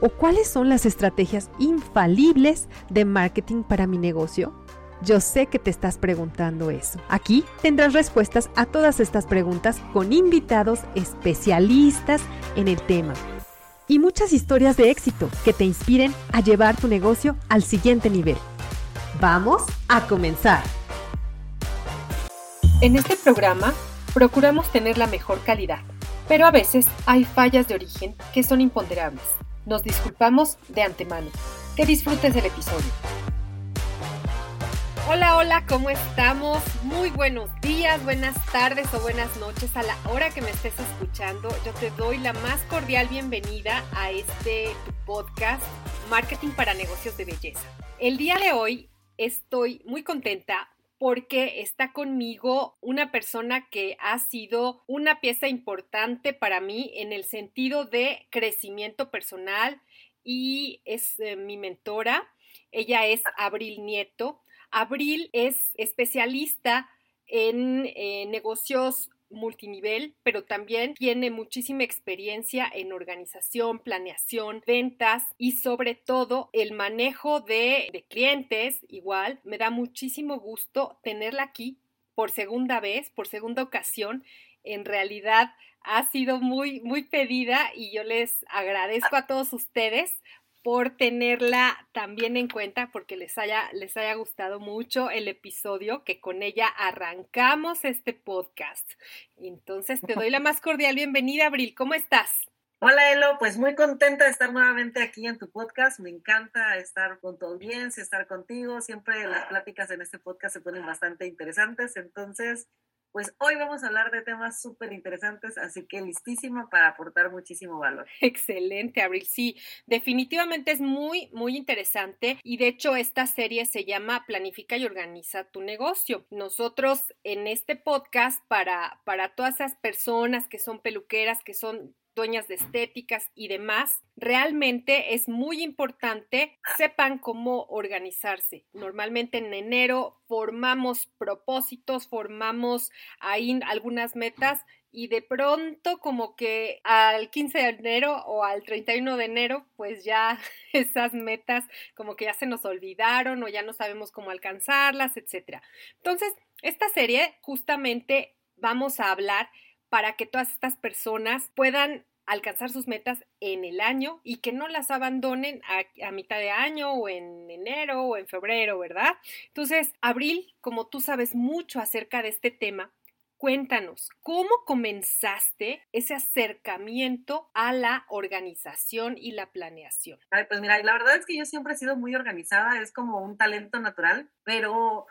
¿O cuáles son las estrategias infalibles de marketing para mi negocio? Yo sé que te estás preguntando eso. Aquí tendrás respuestas a todas estas preguntas con invitados especialistas en el tema y muchas historias de éxito que te inspiren a llevar tu negocio al siguiente nivel. Vamos a comenzar. En este programa procuramos tener la mejor calidad, pero a veces hay fallas de origen que son imponderables nos disculpamos de antemano. Que disfrutes el episodio. Hola, hola, ¿cómo estamos? Muy buenos días, buenas tardes o buenas noches a la hora que me estés escuchando. Yo te doy la más cordial bienvenida a este podcast Marketing para Negocios de Belleza. El día de hoy estoy muy contenta porque está conmigo una persona que ha sido una pieza importante para mí en el sentido de crecimiento personal y es eh, mi mentora. Ella es Abril Nieto. Abril es especialista en eh, negocios multinivel, pero también tiene muchísima experiencia en organización, planeación, ventas y sobre todo el manejo de, clientes. Igual, me da muchísimo gusto tenerla aquí por segunda vez, por segunda ocasión. En realidad ha sido muy, muy pedida y yo les agradezco a todos ustedes por tenerla también en cuenta, porque les haya, les haya gustado mucho el episodio que con ella arrancamos este podcast. Entonces te doy la más cordial bienvenida, Abril. ¿Cómo estás? Hola Elo, pues muy contenta de estar nuevamente aquí en tu podcast. Me encanta estar con tu audiencia, estar contigo. Siempre las pláticas en este podcast se ponen bastante interesantes. Entonces, pues hoy vamos a hablar de temas súper interesantes, así que listísimo para aportar muchísimo valor. Excelente, Abril. Sí, definitivamente es muy, muy interesante y de hecho esta serie se llama Planifica y organiza tu negocio. Nosotros en este podcast para, para todas esas personas que son peluqueras, que son dueñas de estéticas y demás, realmente es muy importante sepan cómo organizarse. Normalmente en enero formamos propósitos, formamos ahí algunas metas y de pronto como que al 15 de enero o al 31 de enero pues ya esas metas como que ya se nos olvidaron o ya no sabemos cómo alcanzarlas, etc. Entonces, esta serie justamente vamos a hablar para que todas estas personas puedan alcanzar sus metas en el año y que no las abandonen a, mitad de año o en enero o en febrero, ¿verdad? Entonces, Abril, como tú sabes mucho acerca de este tema, Cuéntanos, ¿cómo comenzaste ese acercamiento a la organización y la planeación? Pues mira, la verdad es que yo siempre he sido muy organizada, es como un talento natural, pero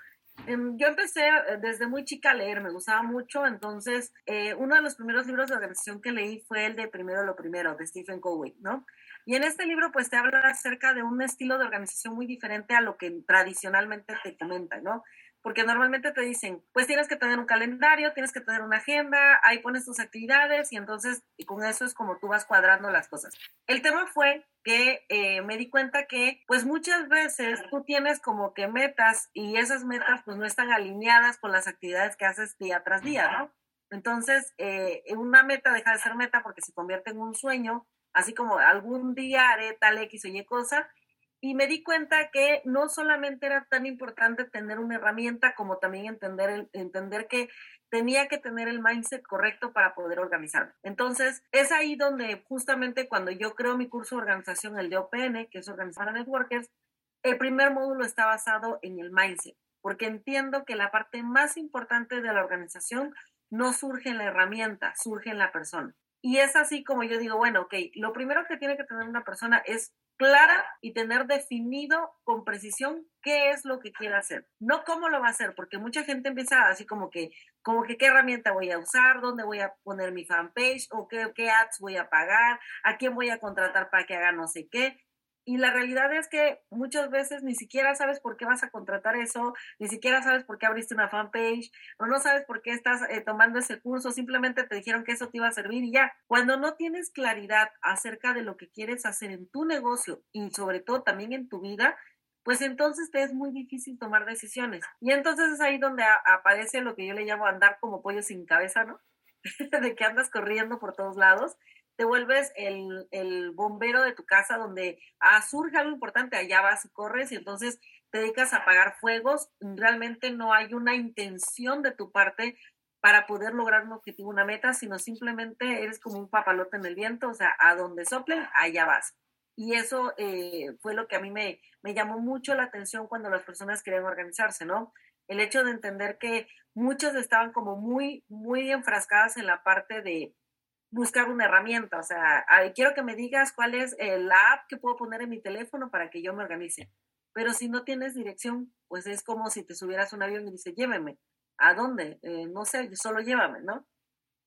yo empecé eh, desde muy chica a leer, me gustaba mucho, entonces eh, uno de los primeros libros de organización que leí fue el de Primero lo Primero, de Stephen Covey, ¿no? Y en este libro pues te habla acerca de un estilo de organización muy diferente a lo que tradicionalmente te comentan, ¿no? Porque normalmente te dicen, pues tienes que tener un calendario, tienes que tener una agenda, ahí pones tus actividades y entonces y con eso es como tú vas cuadrando las cosas. El tema fue que eh, me di cuenta que pues muchas veces tú tienes como que metas y esas metas pues no están alineadas con las actividades que haces día tras día, ¿no? Entonces, eh, una meta deja de ser meta porque se convierte en un sueño, así como algún día haré tal X o Y cosa, y me di cuenta que no solamente era tan importante tener una herramienta como también entender, entender que tenía que tener el mindset correcto para poder organizarme. Entonces, es ahí donde justamente cuando yo creo mi curso de organización, el de OPN, que es Organizar para Networkers, el primer módulo está basado en el mindset, porque entiendo que la parte más importante de la organización no surge en la herramienta, surge en la persona. Y es así como yo digo, bueno, ok, lo primero que tiene que tener una persona es clara y tener definido con precisión qué es lo que quiere hacer, no cómo lo va a hacer, porque mucha gente empieza así como que, como que qué herramienta voy a usar, dónde voy a poner mi fanpage o qué, qué ads voy a pagar, a quién voy a contratar para que haga no sé qué. Y la realidad es que muchas veces ni siquiera sabes por qué vas a contratar eso, ni siquiera sabes por qué abriste una fanpage, o no sabes por qué estás eh, tomando ese curso, simplemente te dijeron que eso te iba a servir y ya. Cuando no tienes claridad acerca de lo que quieres hacer en tu negocio y sobre todo también en tu vida, pues entonces te es muy difícil tomar decisiones. Y entonces es ahí donde aparece lo que yo le llamo andar como pollo sin cabeza, ¿no? de que andas corriendo por todos lados te vuelves el, bombero de tu casa donde ah, surge algo importante, allá vas y corres y entonces te dedicas a apagar fuegos, realmente no hay una intención de tu parte para poder lograr un objetivo, una meta, sino simplemente eres como un papalote en el viento, o sea, a donde soplen, allá vas. Y eso eh, fue lo que a mí me, me llamó mucho la atención cuando las personas querían organizarse, ¿no? El hecho de entender que muchas estaban como muy, muy enfrascadas en la parte de, buscar una herramienta, o sea, quiero que me digas cuál es la app que puedo poner en mi teléfono para que yo me organice. Pero si no tienes dirección, pues es como si te subieras un avión y dices, lléveme. ¿A dónde? Eh, no sé, solo llévame, ¿no?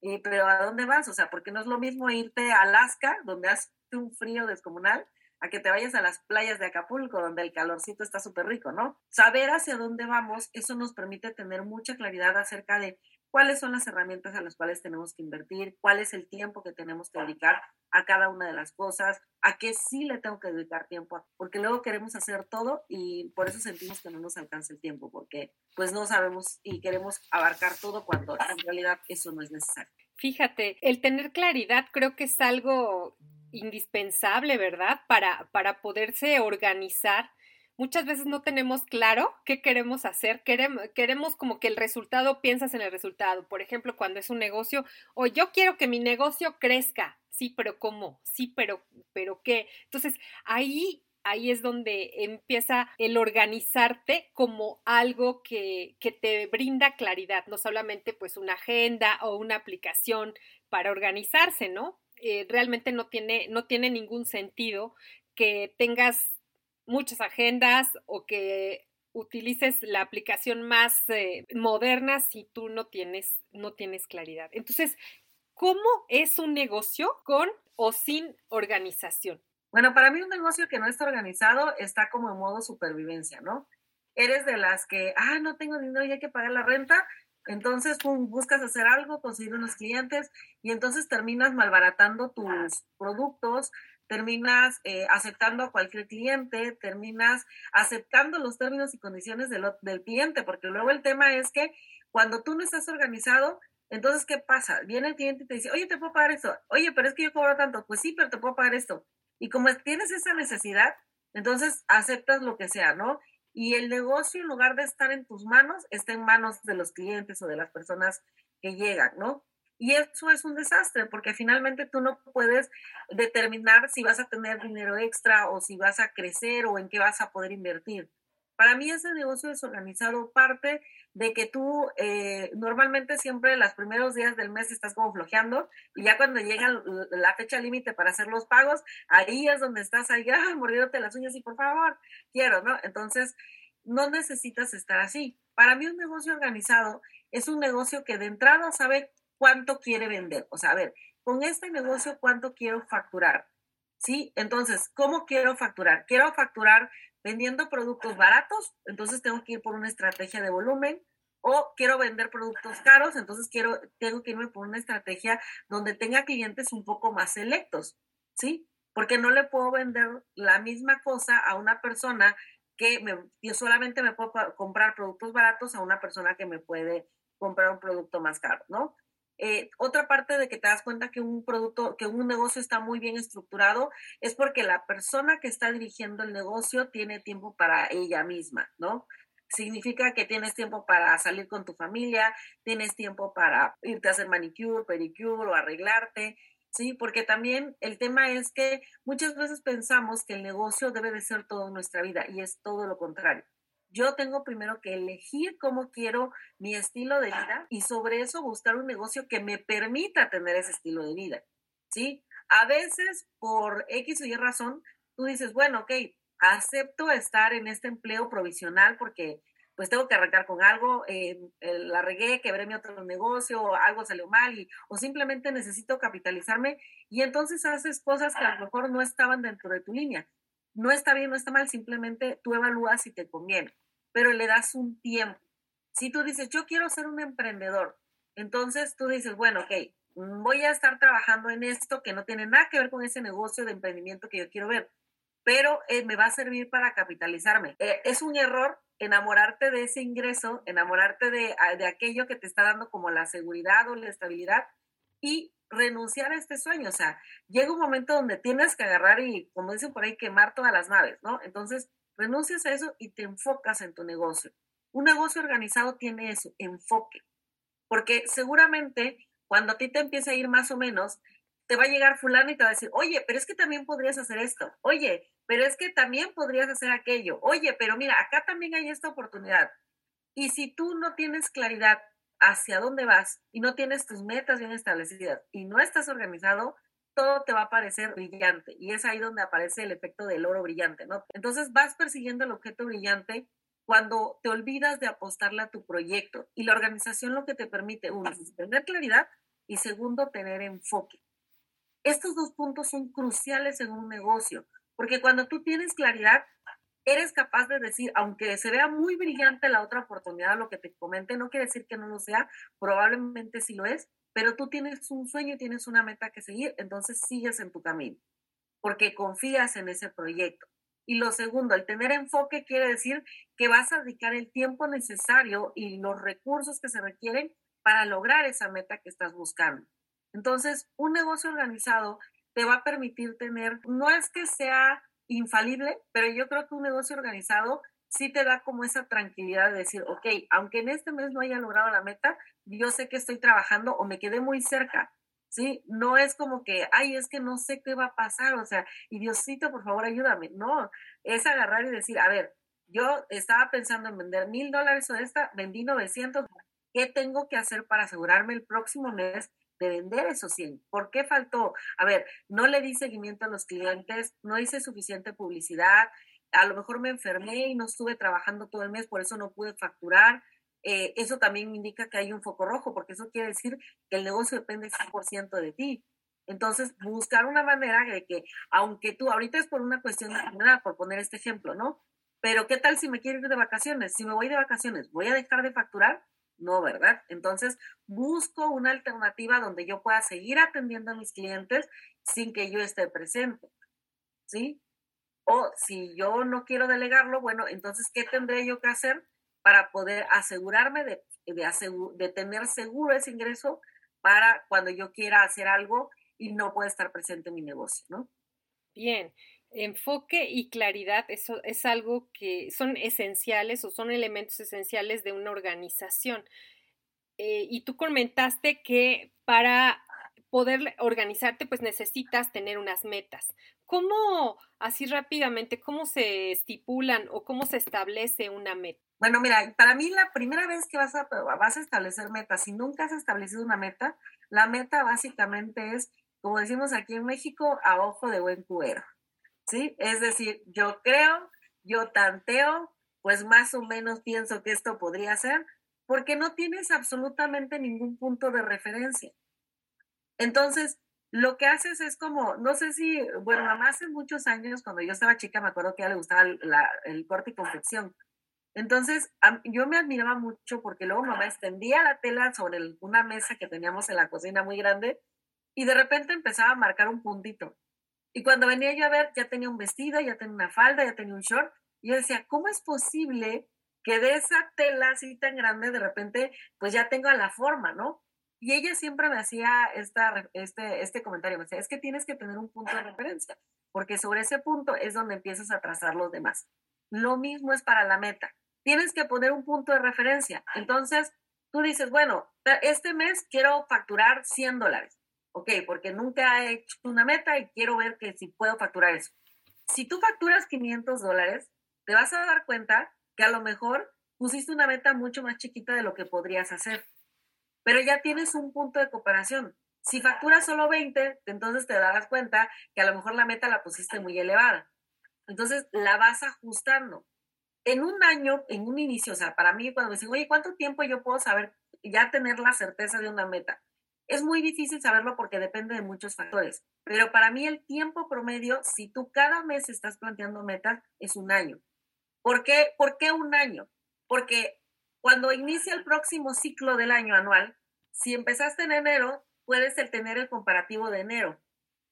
Y, pero ¿a dónde vas? O sea, porque no es lo mismo irte a Alaska, donde hace un frío descomunal, a que te vayas a las playas de Acapulco, donde el calorcito está súper rico, ¿no? Saber hacia dónde vamos, eso nos permite tener mucha claridad acerca de cuáles son las herramientas a las cuales tenemos que invertir, cuál es el tiempo que tenemos que dedicar a cada una de las cosas, a qué sí le tengo que dedicar tiempo, porque luego queremos hacer todo y por eso sentimos que no nos alcanza el tiempo, porque pues no sabemos y queremos abarcar todo cuando en realidad eso no es necesario. Fíjate, el tener claridad creo que es algo indispensable, ¿verdad? Para, para poderse organizar muchas veces no tenemos claro qué queremos hacer, queremos, queremos como que el resultado, piensas en el resultado. Por ejemplo, cuando es un negocio, o yo quiero que mi negocio crezca. Sí, pero ¿cómo? Sí, pero, pero ¿qué? Entonces, ahí ahí es donde empieza el organizarte como algo que, que, te brinda claridad, no solamente pues una agenda o una aplicación para organizarse, ¿no? Eh, realmente no tiene, no tiene ningún sentido que tengas muchas agendas o que utilices la aplicación más eh, moderna si tú no tienes, no tienes claridad. Entonces, ¿cómo es un negocio con o sin organización? Bueno, para mí un negocio que no está organizado está como en modo supervivencia, ¿no? Eres de las que, ah, no tengo dinero y hay que pagar la renta, entonces buscas hacer algo, conseguir unos clientes y entonces terminas malbaratando tus productos, terminas eh, aceptando a cualquier cliente, terminas aceptando los términos y condiciones del, del cliente, porque luego el tema es que cuando tú no estás organizado, entonces, ¿qué pasa? Viene el cliente y te dice, oye, te puedo pagar esto, oye, pero es que yo cobro tanto, pues sí, pero te puedo pagar esto. Y como tienes esa necesidad, entonces aceptas lo que sea, ¿no? Y el negocio, en lugar de estar en tus manos, está en manos de los clientes o de las personas que llegan, ¿no? Y eso es un desastre porque finalmente tú no puedes determinar si vas a tener dinero extra o si vas a crecer o en qué vas a poder invertir. Para mí ese negocio desorganizado parte de que tú eh, normalmente siempre los primeros días del mes estás como flojeando y ya cuando llega la fecha límite para hacer los pagos, ahí es donde estás ahí, ah, mordiéndote las uñas y por favor, quiero, ¿no? Entonces, no necesitas estar así. Para mí un negocio organizado es un negocio que de entrada sabe cuánto quiere vender. O sea, a ver, con este negocio, ¿cuánto quiero facturar? ¿Sí? Entonces, ¿cómo quiero facturar? Quiero facturar vendiendo productos baratos, entonces tengo que ir por una estrategia de volumen. O quiero vender productos caros, entonces quiero, tengo que irme por una estrategia donde tenga clientes un poco más selectos, ¿sí? Porque no le puedo vender la misma cosa a una persona que me, yo solamente me puedo comprar productos baratos a una persona que me puede comprar un producto más caro, ¿no? Eh, otra parte de que te das cuenta que un producto, que un negocio está muy bien estructurado es porque la persona que está dirigiendo el negocio tiene tiempo para ella misma, ¿no? Significa que tienes tiempo para salir con tu familia, tienes tiempo para irte a hacer manicure, pedicure o arreglarte, ¿sí? Porque también el tema es que muchas veces pensamos que el negocio debe de ser toda nuestra vida y es todo lo contrario yo tengo primero que elegir cómo quiero mi estilo de vida y sobre eso buscar un negocio que me permita tener ese estilo de vida, ¿sí? A veces, por X o Y razón, tú dices, bueno, ok, acepto estar en este empleo provisional porque pues tengo que arrancar con algo, eh, la regué, quebré mi otro negocio, algo salió mal y, o simplemente necesito capitalizarme y entonces haces cosas que a lo mejor no estaban dentro de tu línea. No está bien, no está mal, simplemente tú evalúas si te conviene, pero le das un tiempo. Si tú dices, yo quiero ser un emprendedor, entonces tú dices, bueno, ok, voy a estar trabajando en esto que no tiene nada que ver con ese negocio de emprendimiento que yo quiero ver, pero eh, me va a servir para capitalizarme. Eh, es un error enamorarte de ese ingreso, enamorarte de, de aquello que te está dando como la seguridad o la estabilidad y renunciar a este sueño. O sea, llega un momento donde tienes que agarrar y, como dicen por ahí, quemar todas las naves, ¿no? Entonces, renuncias a eso y te enfocas en tu negocio. Un negocio organizado tiene eso, enfoque. Porque seguramente cuando a ti te empieza a ir más o menos, te va a llegar fulano y te va a decir, oye, pero es que también podrías hacer esto. Oye, pero es que también podrías hacer aquello. Oye, pero mira, acá también hay esta oportunidad. Y si tú no tienes claridad hacia dónde vas y no tienes tus metas bien establecidas y no estás organizado, todo te va a parecer brillante. Y es ahí donde aparece el efecto del oro brillante, ¿no? Entonces vas persiguiendo el objeto brillante cuando te olvidas de apostarle a tu proyecto. Y la organización lo que te permite, uno, tener claridad y segundo, tener enfoque. Estos dos puntos son cruciales en un negocio, porque cuando tú tienes claridad, eres capaz de decir, aunque se vea muy brillante la otra oportunidad, lo que te comente, no quiere decir que no lo sea, probablemente sí lo es, pero tú tienes un sueño y tienes una meta que seguir, entonces sigues en tu camino, porque confías en ese proyecto. Y lo segundo, el tener enfoque quiere decir que vas a dedicar el tiempo necesario y los recursos que se requieren para lograr esa meta que estás buscando. Entonces, un negocio organizado te va a permitir tener, no es que sea infalible, pero yo creo que un negocio organizado sí te da como esa tranquilidad de decir, ok, aunque en este mes no haya logrado la meta, yo sé que estoy trabajando o me quedé muy cerca, ¿sí? No es como que, ay, es que no sé qué va a pasar, o sea, y Diosito, por favor, ayúdame. No, es agarrar y decir, a ver, yo estaba pensando en vender mil dólares o esta, vendí 900, ¿qué tengo que hacer para asegurarme el próximo mes de vender esos 100. ¿Por qué faltó? A ver, no le di seguimiento a los clientes, no hice suficiente publicidad, a lo mejor me enfermé y no estuve trabajando todo el mes, por eso no pude facturar. Eh, eso también indica que hay un foco rojo, porque eso quiere decir que el negocio depende 100% de ti. Entonces, buscar una manera de que, aunque tú, ahorita es por una cuestión de enfermedad, por poner este ejemplo, ¿no? Pero ¿qué tal si me quiero ir de vacaciones? Si me voy de vacaciones, ¿voy a dejar de facturar? No, ¿verdad? Entonces, busco una alternativa donde yo pueda seguir atendiendo a mis clientes sin que yo esté presente, ¿sí? O si yo no quiero delegarlo, bueno, entonces, ¿qué tendré yo que hacer para poder asegurarme de, de, tener seguro ese ingreso para cuando yo quiera hacer algo y no pueda estar presente en mi negocio, ¿no? Bien, enfoque y claridad, eso es algo que son esenciales o son elementos esenciales de una organización. Eh, y tú comentaste que para poder organizarte, pues necesitas tener unas metas. ¿Cómo, así rápidamente, cómo se estipulan o cómo se establece una meta? Bueno, mira, para mí la primera vez que vas a, vas a establecer metas, si nunca has establecido una meta, la meta básicamente es, como decimos aquí en México, a ojo de buen cubero. Es decir, yo creo, yo tanteo, pues más o menos pienso que esto podría ser, porque no tienes absolutamente ningún punto de referencia. Entonces, lo que haces es como, no sé si, bueno, mamá hace muchos años, cuando yo estaba chica, me acuerdo que a ella le gustaba el corte y confección. Entonces, yo me admiraba mucho porque luego mamá extendía la tela sobre una mesa que teníamos en la cocina muy grande y de repente empezaba a marcar un puntito. Y cuando venía yo a ver, ya tenía un vestido, ya tenía una falda, ya tenía un short. Y yo decía, ¿cómo es posible que de esa tela así tan grande, de repente, pues ya tenga la forma, ¿no? Y ella siempre me hacía esta, este, este comentario, me decía, es que tienes que tener un punto de referencia, porque sobre ese punto es donde empiezas a trazar los demás. Lo mismo es para la meta. Tienes que poner un punto de referencia. Entonces, tú dices, bueno, este mes quiero facturar 100 dólares. Ok, porque nunca he hecho una meta y quiero ver que si puedo facturar eso. Si tú facturas 500 dólares, te vas a dar cuenta que a lo mejor pusiste una meta mucho más chiquita de lo que podrías hacer. Pero ya tienes un punto de cooperación. Si facturas solo 20, entonces te darás cuenta que a lo mejor la meta la pusiste muy elevada. Entonces la vas ajustando. En un año, en un inicio, o sea, para mí cuando me dicen, oye, ¿cuánto tiempo yo puedo saber, ya tener la certeza de una meta? Es muy difícil saberlo porque depende de muchos factores, pero para mí el tiempo promedio, si tú cada mes estás planteando metas, es un año. ¿Por qué, ¿Por qué un año? Porque cuando inicia el próximo ciclo del año anual, si empezaste en enero, puedes tener el comparativo de enero.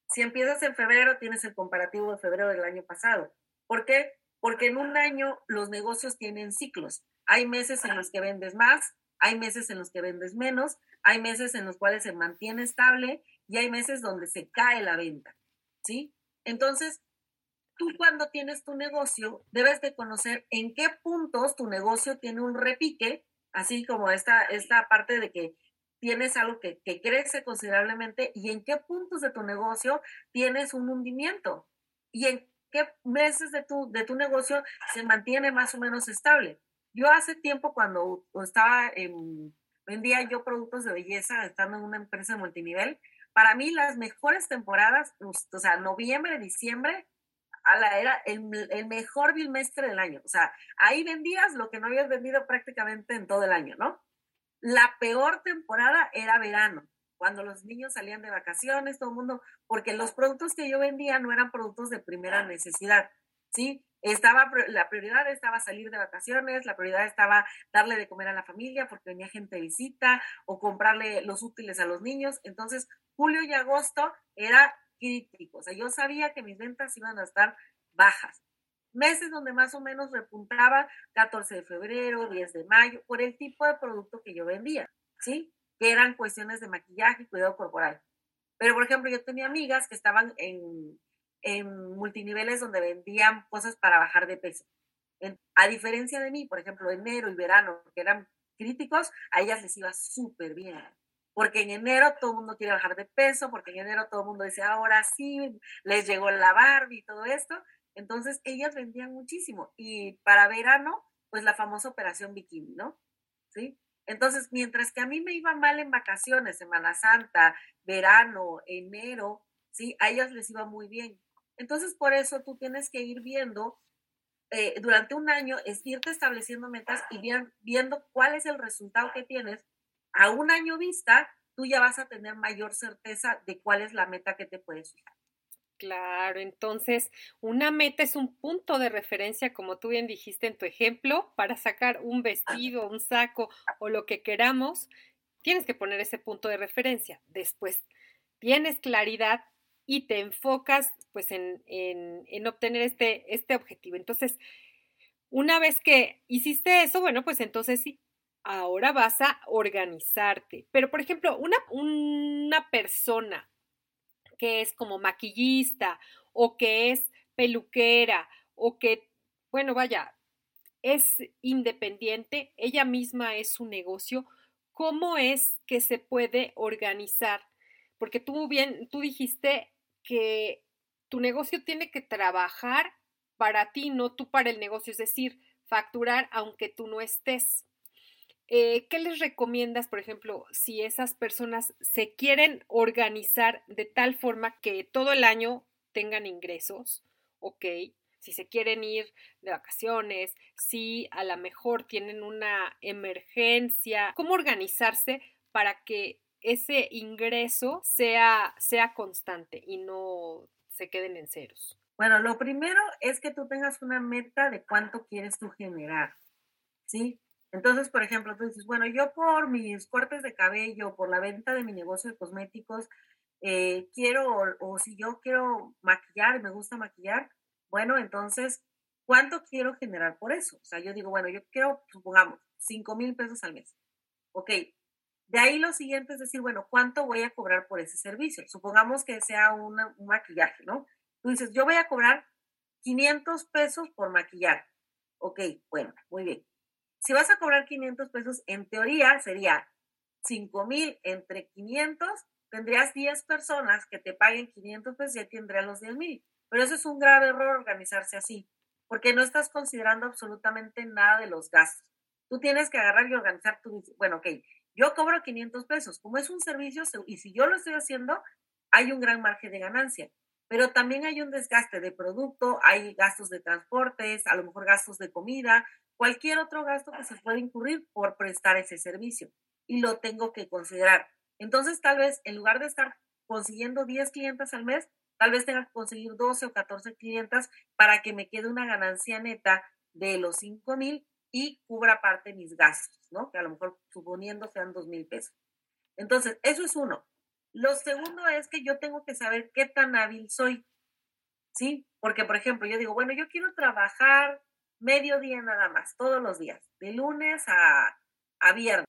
Si empiezas en febrero, tienes el comparativo de febrero del año pasado. ¿Por qué? Porque en un año los negocios tienen ciclos. Hay meses en los que vendes más, hay meses en los que vendes menos, hay meses en los cuales se mantiene estable y hay meses donde se cae la venta. ¿Sí? Entonces, tú cuando tienes tu negocio, debes de conocer en qué puntos tu negocio tiene un repique, así como esta, esta parte de que tienes algo que, que crece considerablemente y en qué puntos de tu negocio tienes un hundimiento y en qué meses de tu, de tu negocio se mantiene más o menos estable. Yo hace tiempo cuando estaba en, vendía yo productos de belleza estando en una empresa multinivel, para mí las mejores temporadas, o sea, noviembre, diciembre, era el, el, mejor bimestre del año. O sea, ahí vendías lo que no habías vendido prácticamente en todo el año, ¿no? La peor temporada era verano, cuando los niños salían de vacaciones, todo el mundo, porque los productos que yo vendía no eran productos de primera necesidad, ¿sí? Estaba, la prioridad estaba salir de vacaciones, la prioridad estaba darle de comer a la familia porque venía gente de visita o comprarle los útiles a los niños. Entonces, julio y agosto era crítico. O sea, yo sabía que mis ventas iban a estar bajas. Meses donde más o menos repuntaba 14 de febrero, 10 de mayo, por el tipo de producto que yo vendía, ¿sí? Que eran cuestiones de maquillaje y cuidado corporal. Pero, por ejemplo, yo tenía amigas que estaban en, en multiniveles donde vendían cosas para bajar de peso. a diferencia de mí, por ejemplo, enero y verano, que eran críticos, a ellas les iba súper bien porque en enero todo el mundo quiere bajar de peso, porque en enero todo el mundo dice, ahora sí, les llegó la Barbie y todo esto. Entonces, ellas vendían muchísimo. Y para verano, pues la famosa operación bikini, ¿no? ¿Sí? Entonces, mientras que a mí me iba mal en vacaciones, Semana Santa, verano, enero, ¿sí? A ellas les iba muy bien. Entonces, por eso tú tienes que ir viendo eh, durante un año, es irte estableciendo metas y viendo cuál es el resultado que tienes a un año vista, tú ya vas a tener mayor certeza de cuál es la meta que te puedes fijar. Claro, entonces una meta es un punto de referencia, como tú bien dijiste en tu ejemplo, para sacar un vestido, un saco o lo que queramos, tienes que poner ese punto de referencia. Después tienes claridad y te enfocas pues en, en, en obtener este, este objetivo. Entonces, una vez que hiciste eso, bueno, pues entonces sí, ahora vas a organizarte. Pero, por ejemplo, una, una persona que es como maquillista o que es peluquera o que, bueno, vaya, es independiente, ella misma es su negocio, ¿cómo es que se puede organizar? Porque tú bien, tú dijiste que tu negocio tiene que trabajar para ti, no tú para el negocio, es decir, facturar aunque tú no estés. Eh, ¿Qué les recomiendas, por ejemplo, si esas personas se quieren organizar de tal forma que todo el año tengan ingresos? Ok, si se quieren ir de vacaciones, si a lo mejor tienen una emergencia, ¿cómo organizarse para que ese ingreso sea, sea constante y no se queden en ceros? Bueno, lo primero es que tú tengas una meta de cuánto quieres tú generar, ¿sí? Entonces, por ejemplo, tú dices, bueno, yo por mis cortes de cabello, por la venta de mi negocio de cosméticos, eh, quiero, o, si yo quiero maquillar, me gusta maquillar, bueno, entonces, ¿cuánto quiero generar por eso? O sea, yo digo, bueno, yo quiero, supongamos, 5 mil pesos al mes. Ok. De ahí lo siguiente es decir, bueno, ¿cuánto voy a cobrar por ese servicio? Supongamos que sea un maquillaje, ¿no? Tú dices, yo voy a cobrar 500 pesos por maquillar. Ok, bueno, muy bien. Si vas a cobrar 500 pesos, en teoría sería 5 mil entre 500, tendrías 10 personas que te paguen 500 pesos y ya tendrías los 10 mil. Pero eso es un grave error organizarse así, porque no estás considerando absolutamente nada de los gastos. Tú tienes que agarrar y organizar tu, bueno, ok, yo cobro 500 pesos, como es un servicio y si yo lo estoy haciendo, hay un gran margen de ganancia, pero también hay un desgaste de producto, hay gastos de transportes, a lo mejor gastos de comida, cualquier otro gasto que se pueda incurrir por prestar ese servicio y lo tengo que considerar. Entonces, tal vez en lugar de estar consiguiendo 10 clientes al mes, tal vez tenga que conseguir 12 o 14 clientes para que me quede una ganancia neta de los 5 mil y cubra parte de mis gastos, ¿no? Que a lo mejor suponiendo sean 2 mil pesos. Entonces, eso es uno. Lo segundo es que yo tengo que saber qué tan hábil soy, ¿sí? Porque, por ejemplo, yo digo, bueno, yo quiero trabajar medio día nada más, todos los días, de lunes a, a viernes.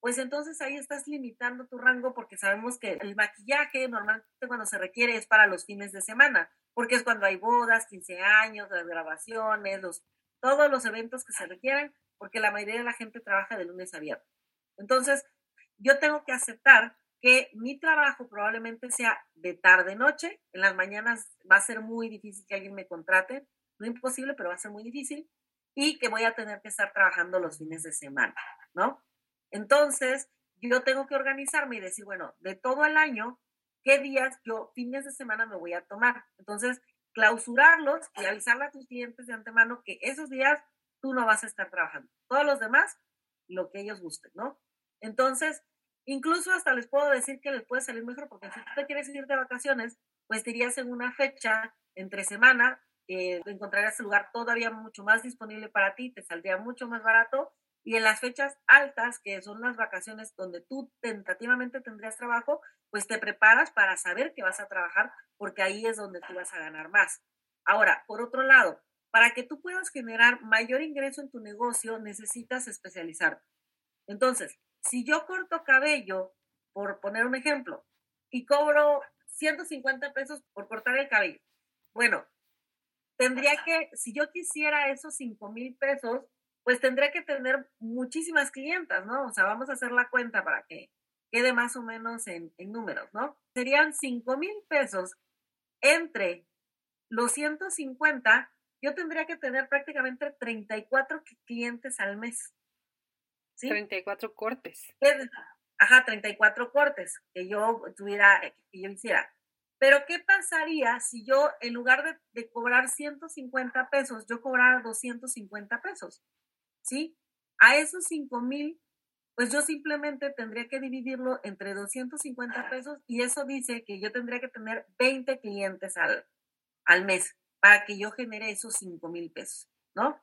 Pues entonces ahí estás limitando tu rango porque sabemos que el maquillaje normalmente cuando se requiere es para los fines de semana, porque es cuando hay bodas, 15 años, las grabaciones, los, todos los eventos que se requieren, porque la mayoría de la gente trabaja de lunes a viernes. Entonces, yo tengo que aceptar que mi trabajo probablemente sea de tarde-noche, en las mañanas va a ser muy difícil que alguien me contrate, no imposible, pero va a ser muy difícil, y que voy a tener que estar trabajando los fines de semana, ¿no? Entonces, yo tengo que organizarme y decir, bueno, de todo el año, ¿qué días yo fines de semana me voy a tomar? Entonces, clausurarlos y avisarle a tus clientes de antemano que esos días tú no vas a estar trabajando. Todos los demás, lo que ellos gusten, ¿no? Entonces, Incluso hasta les puedo decir que les puede salir mejor porque si tú te quieres ir de vacaciones, pues te irías en una fecha entre semana, eh, encontrarías el lugar todavía mucho más disponible para ti, te saldría mucho más barato. Y en las fechas altas, que son las vacaciones donde tú tentativamente tendrías trabajo, pues te preparas para saber que vas a trabajar porque ahí es donde tú vas a ganar más. Ahora, por otro lado, para que tú puedas generar mayor ingreso en tu negocio, necesitas especializarte. Entonces, si yo corto cabello, por poner un ejemplo, y cobro 150 pesos por cortar el cabello, bueno, tendría que, si yo quisiera esos 5 mil pesos, pues tendría que tener muchísimas clientas, ¿no? O sea, vamos a hacer la cuenta para que quede más o menos en, en números, ¿no? Serían 5 mil pesos entre los 150, yo tendría que tener prácticamente 34 clientes al mes. 34 cortes. Ajá, 34 cortes que yo tuviera, que yo hiciera. Pero ¿qué pasaría si yo, en lugar de, de, cobrar 150 pesos, yo cobrara 250 pesos? ¿Sí? A esos 5 mil, pues yo simplemente tendría que dividirlo entre 250 pesos y eso dice que yo tendría que tener 20 clientes al, al mes para que yo genere esos 5 mil pesos, ¿no?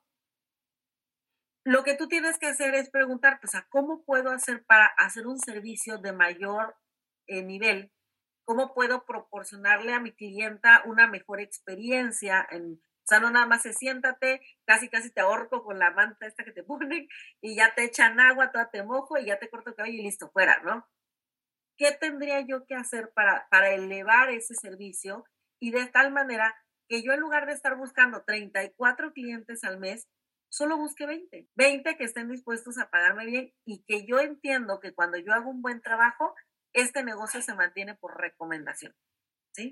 Lo que tú tienes que hacer es preguntarte, o sea, ¿cómo puedo hacer para hacer un servicio de mayor eh, nivel? ¿Cómo puedo proporcionarle a mi clienta una mejor experiencia? En, o sea, no nada más se siéntate, casi casi te ahorco con la manta esta que te ponen y ya te echan agua, toda te mojo y ya te corto el cabello y listo, fuera, ¿no? ¿Qué tendría yo que hacer para, para elevar ese servicio? Y de tal manera que yo en lugar de estar buscando 34 clientes al mes, solo busque 20, 20 que estén dispuestos a pagarme bien y que yo entiendo que cuando yo hago un buen trabajo, este negocio se mantiene por recomendación.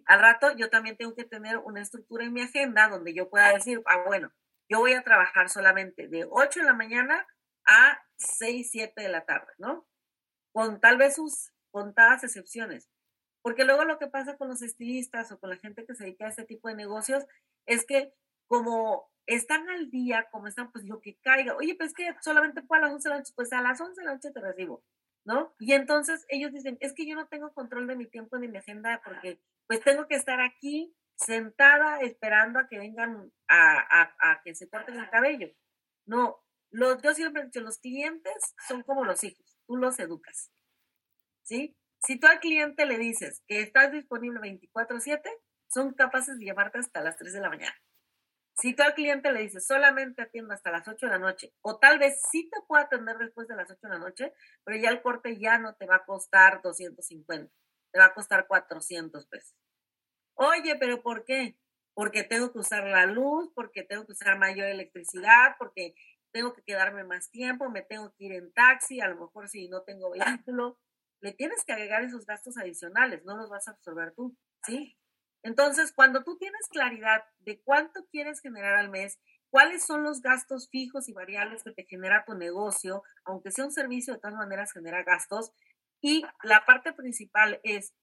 Al rato yo también tengo que tener una estructura en mi agenda donde yo pueda decir, ah, bueno, yo voy a trabajar solamente de 8 de la mañana a 6, 7 de la tarde, ¿no? Con tal vez sus contadas excepciones. Porque luego lo que pasa con los estilistas o con la gente que se dedica a este tipo de negocios es que como están al día, como están, pues lo que caiga. Oye, pues que solamente fue a las 11 de la noche, pues a las 11 de la noche te recibo, ¿no? Y entonces ellos dicen, es que yo no tengo control de mi tiempo ni mi agenda porque pues tengo que estar aquí sentada esperando a que vengan a, a, que se corten el cabello. No, los, yo siempre he dicho, los clientes son como los hijos, tú los educas, ¿sí? Si tú al cliente le dices que estás disponible 24/7, son capaces de llevarte hasta las 3 de la mañana. Si tú al cliente le dices solamente atiendo hasta las 8 de la noche, o tal vez sí te pueda atender después de las 8 de la noche, pero ya el corte ya no te va a costar 250, te va a costar 400 pesos. Oye, pero ¿por qué? Porque tengo que usar la luz, porque tengo que usar mayor electricidad, porque tengo que quedarme más tiempo, me tengo que ir en taxi, a lo mejor si no tengo vehículo, le tienes que agregar esos gastos adicionales, no los vas a absorber tú, ¿sí? Entonces, cuando tú tienes claridad de cuánto quieres generar al mes, cuáles son los gastos fijos y variables que te genera tu negocio, aunque sea un servicio, de todas maneras genera gastos. Y la parte principal es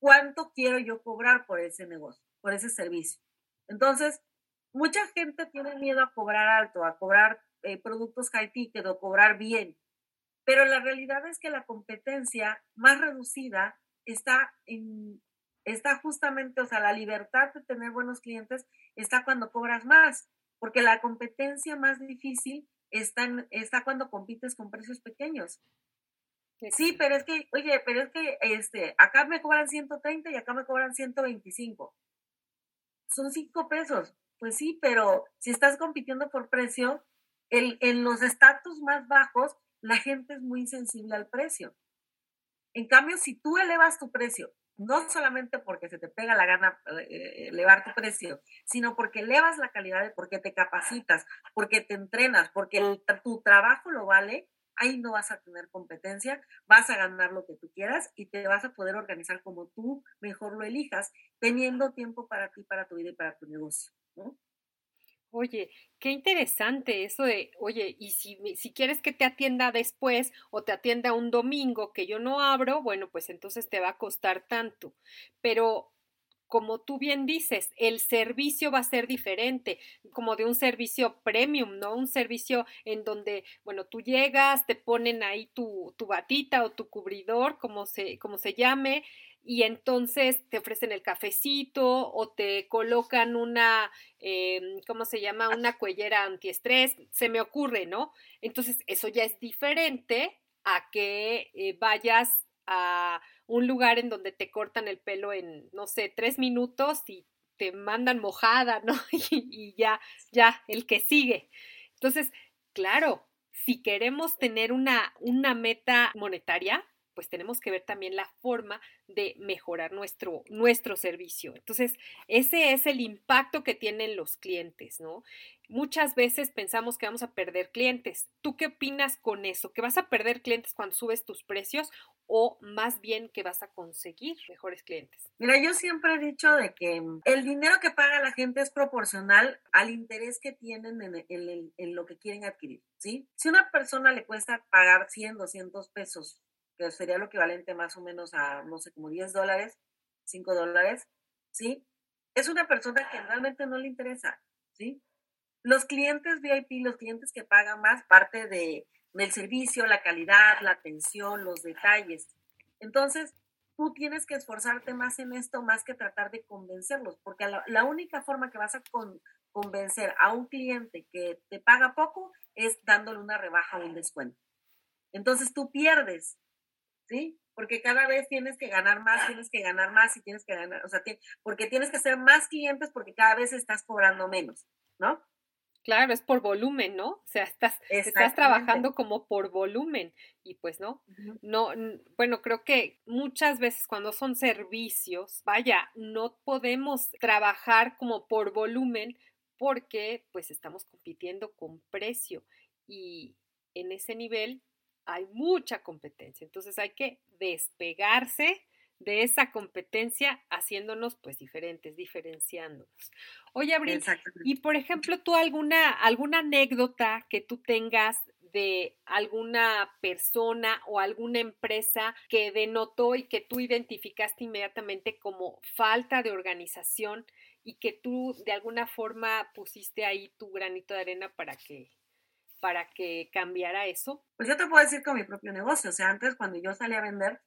cuánto quiero yo cobrar por ese negocio, por ese servicio. Entonces, mucha gente tiene miedo a cobrar alto, a cobrar eh, productos high ticket o cobrar bien. Pero la realidad es que la competencia más reducida está en, está justamente, o sea, la libertad de tener buenos clientes está cuando cobras más, porque la competencia más difícil está, está cuando compites con precios pequeños. Sí, pero es que, oye, pero es que este, acá me cobran 130 y acá me cobran 125. Son 5 pesos. Pues sí, pero si estás compitiendo por precio, el, en los estatus más bajos, la gente es muy sensible al precio. En cambio, si tú elevas tu precio, no solamente porque se te pega la gana eh, elevar tu precio, sino porque elevas la calidad, porque te capacitas, porque te entrenas, porque tu trabajo lo vale, ahí no vas a tener competencia, vas a ganar lo que tú quieras y te vas a poder organizar como tú mejor lo elijas, teniendo tiempo para ti, para tu vida y para tu negocio. Oye, qué interesante eso de, oye, y si, si quieres que te atienda después o te atienda un domingo que yo no abro, bueno, pues entonces te va a costar tanto. Pero como tú bien dices, el servicio va a ser diferente, como de un servicio premium, ¿no? Un servicio en donde, bueno, tú llegas, te ponen ahí tu, tu batita o tu cubridor, como se, como se llame, y entonces te ofrecen el cafecito o te colocan una, em, ¿cómo se llama? Una cuellera antiestrés, se me ocurre, ¿no? Entonces eso ya es diferente a que eh, vayas a un lugar en donde te cortan el pelo en, no sé, tres minutos y te mandan mojada, ¿no? y, ya, ya, el que sigue. Entonces, claro, si queremos tener una, una meta monetaria, pues tenemos que ver también la forma de mejorar nuestro, nuestro servicio. Entonces, ese es el impacto que tienen los clientes, ¿no? Muchas veces pensamos que vamos a perder clientes. ¿Tú qué opinas con eso? ¿Que vas a perder clientes cuando subes tus precios o más bien que vas a conseguir mejores clientes? Mira, yo siempre he dicho de que el dinero que paga la gente es proporcional al interés que tienen en, en, en lo que quieren adquirir, ¿sí? Si una persona le cuesta pagar 100, 200 pesos sería lo equivalente más o menos a, no sé, como 10 dólares, 5 dólares, ¿sí? Es una persona que realmente no le interesa, ¿sí? Los clientes VIP, los clientes que pagan más, parte de, del servicio, la calidad, la atención, los detalles. Entonces, tú tienes que esforzarte más en esto, más que tratar de convencerlos, porque la, única forma que vas a convencer a un cliente que te paga poco es dándole una rebaja o un descuento. Entonces tú pierdes, ¿sí? Porque cada vez tienes que ganar más, tienes que ganar más y tienes que ganar, o sea, porque tienes que hacer más clientes porque cada vez estás cobrando menos, ¿no? Claro, es por volumen, ¿no? O sea, estás, estás trabajando como por volumen y pues no, no, bueno, creo que muchas veces cuando son servicios, vaya, no podemos trabajar como por volumen porque pues estamos compitiendo con precio y en ese nivel hay mucha competencia, entonces hay que despegarse de esa competencia haciéndonos pues diferentes, diferenciándonos. Oye, Abril, y por ejemplo, tú alguna, alguna anécdota que tú tengas de alguna persona o alguna empresa que denotó y que tú identificaste inmediatamente como falta de organización y que tú de alguna forma pusiste ahí tu granito de arena para que para que cambiara eso? Pues yo te puedo decir con mi propio negocio, o sea, antes cuando yo salía a vender,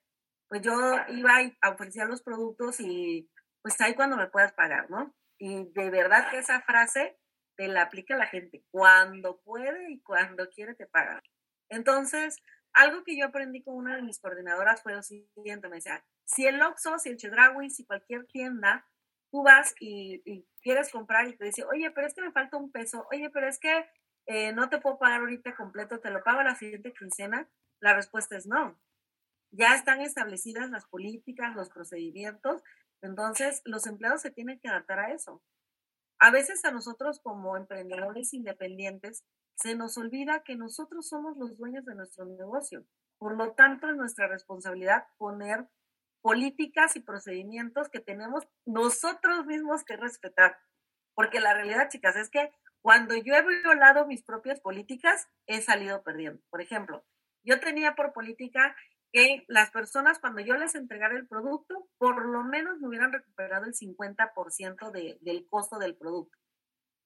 pues yo iba a ofrecer los productos y pues ahí cuando me puedas pagar, ¿no? Y de verdad que esa frase te la aplica la gente, cuando puede y cuando quiere te paga. Entonces, algo que yo aprendí con una de mis coordinadoras fue lo siguiente, me decía, si el Oxxo, si el Chedraui, si cualquier tienda, tú vas y, y, quieres comprar y te dice, oye, pero es que me falta un peso, oye, pero es que eh, no te puedo pagar ahorita completo, te lo pago la siguiente quincena, la respuesta es no. Ya están establecidas las políticas, los procedimientos, entonces los empleados se tienen que adaptar a eso. A veces a nosotros como emprendedores independientes se nos olvida que nosotros somos los dueños de nuestro negocio. Por lo tanto, es nuestra responsabilidad poner políticas y procedimientos que tenemos nosotros mismos que respetar. Porque la realidad, chicas, es que cuando yo he violado mis propias políticas, he salido perdiendo. Por ejemplo, yo tenía por política que las personas cuando yo les entregara el producto, por lo menos me hubieran recuperado el 50% de, del costo del producto,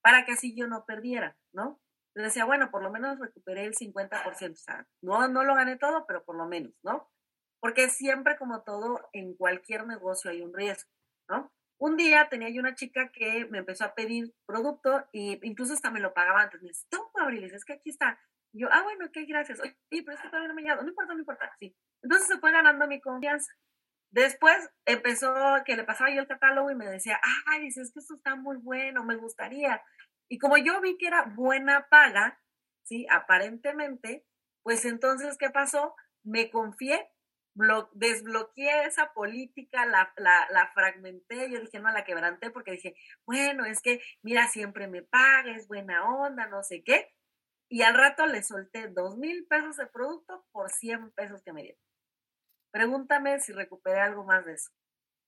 para que así yo no perdiera, ¿no? yo decía, bueno, por lo menos recuperé el 50%, o sea, no, no lo gané todo, pero por lo menos, ¿no? Porque siempre, como todo, en cualquier negocio hay un riesgo, ¿no? Un día tenía yo una chica que me empezó a pedir producto e incluso hasta me lo pagaba antes. Me dice, toma, Abril, es que aquí está. Yo, ah, bueno, ok, gracias. Oye, pero es que todavía no me ha llegado. No importa, no importa. Sí. Entonces se fue ganando mi confianza. Después empezó que le pasaba yo el catálogo y me decía, ay, dices que esto está muy bueno, me gustaría. Y como yo vi que era buena paga, ¿sí? Aparentemente, pues entonces, ¿qué pasó? Me confié, desbloqueé esa política, la, la, fragmenté, yo dije, no, la quebranté porque dije, bueno, es que, mira, siempre me paga, es buena onda, no sé qué. Y al rato le solté dos mil pesos de producto por 100 pesos que me dieron. Pregúntame si recuperé algo más de eso.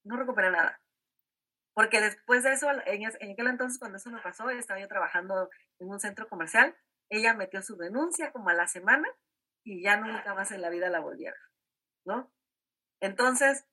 No recuperé nada. Porque después de eso, en, aquel entonces cuando eso me pasó, estaba yo trabajando en un centro comercial, ella metió su denuncia como a la semana y ya nunca más en la vida la ver, ¿no? Entonces,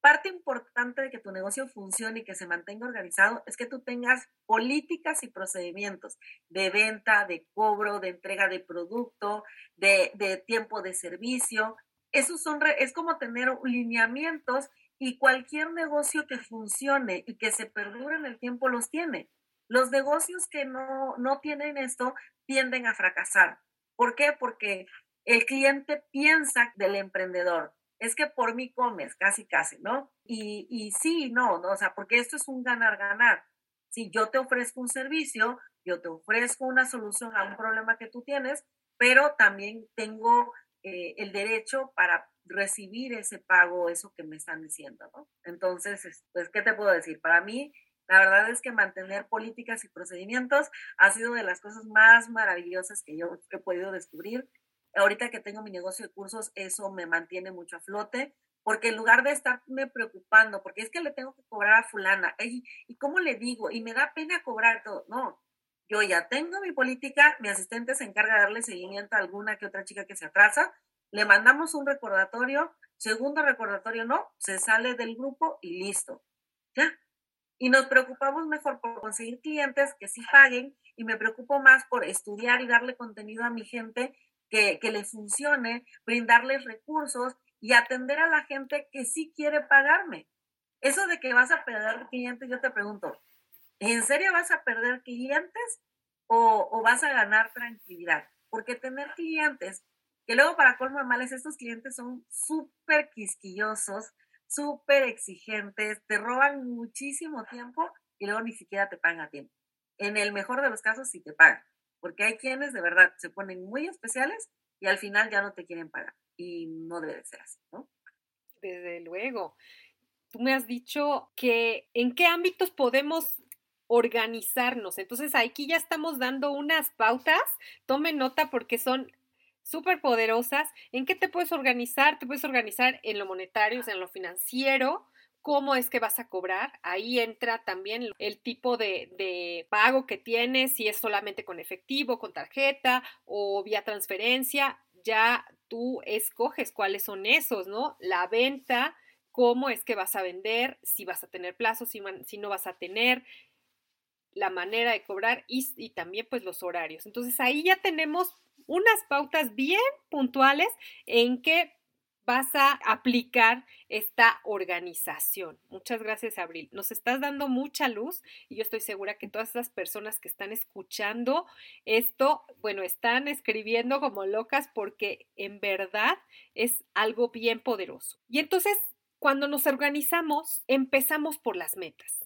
parte importante de que tu negocio funcione y que se mantenga organizado es que tú tengas políticas y procedimientos de venta, de cobro, de entrega de producto, de, tiempo de servicio, esos son, es como tener lineamientos y cualquier negocio que funcione y que se perdure en el tiempo los tiene. Los negocios que no, no tienen esto tienden a fracasar. ¿Por qué? Porque el cliente piensa del emprendedor. Es que por mí comes, casi, casi, ¿no? Y, y sí, no, no, o sea, porque esto es un ganar-ganar. Si yo te ofrezco un servicio, yo te ofrezco una solución a un problema que tú tienes, pero también tengo eh, el derecho para recibir ese pago, eso que me están diciendo, ¿no? Entonces, pues, ¿qué te puedo decir? Para mí, la verdad es que mantener políticas y procedimientos ha sido de las cosas más maravillosas que yo he podido descubrir. Ahorita que tengo mi negocio de cursos, eso me mantiene mucho a flote, porque en lugar de estarme preocupando, porque es que le tengo que cobrar a fulana, ¿y, ¿y cómo le digo? Y me da pena cobrar todo. No, yo ya tengo mi política, mi asistente se encarga de darle seguimiento a alguna que otra chica que se atrasa, le mandamos un recordatorio, segundo recordatorio no, se sale del grupo y listo. Ya. Y nos preocupamos mejor por conseguir clientes que sí paguen y me preocupo más por estudiar y darle contenido a mi gente que, que le funcione, brindarles recursos y atender a la gente que sí quiere pagarme. Eso de que vas a perder clientes, yo te pregunto, ¿en serio vas a perder clientes o, vas a ganar tranquilidad? Porque tener clientes, que luego para colmo males, estos clientes son súper quisquillosos, súper exigentes, te roban muchísimo tiempo y luego ni siquiera te pagan a tiempo. En el mejor de los casos sí te pagan, porque hay quienes de verdad se ponen muy especiales y al final ya no te quieren pagar y no debe ser así, ¿no? Desde luego. Tú me has dicho que en qué ámbitos podemos organizarnos. Entonces aquí ya estamos dando unas pautas, tome nota porque son súper poderosas. ¿En qué te puedes organizar? Te puedes organizar en lo monetario, en lo financiero, cómo es que vas a cobrar. Ahí entra también el tipo de, pago que tienes, si es solamente con efectivo, con tarjeta o vía transferencia. Ya tú escoges cuáles son esos, ¿no? La venta, cómo es que vas a vender, si vas a tener plazos, si, no vas a tener, la manera de cobrar y, también pues los horarios. Entonces ahí ya tenemos unas pautas bien puntuales en que vas a aplicar esta organización. Muchas gracias, Abril. Nos estás dando mucha luz y yo estoy segura que todas esas personas que están escuchando esto, bueno, están escribiendo como locas porque en verdad es algo bien poderoso. Y entonces, cuando nos organizamos, empezamos por las metas.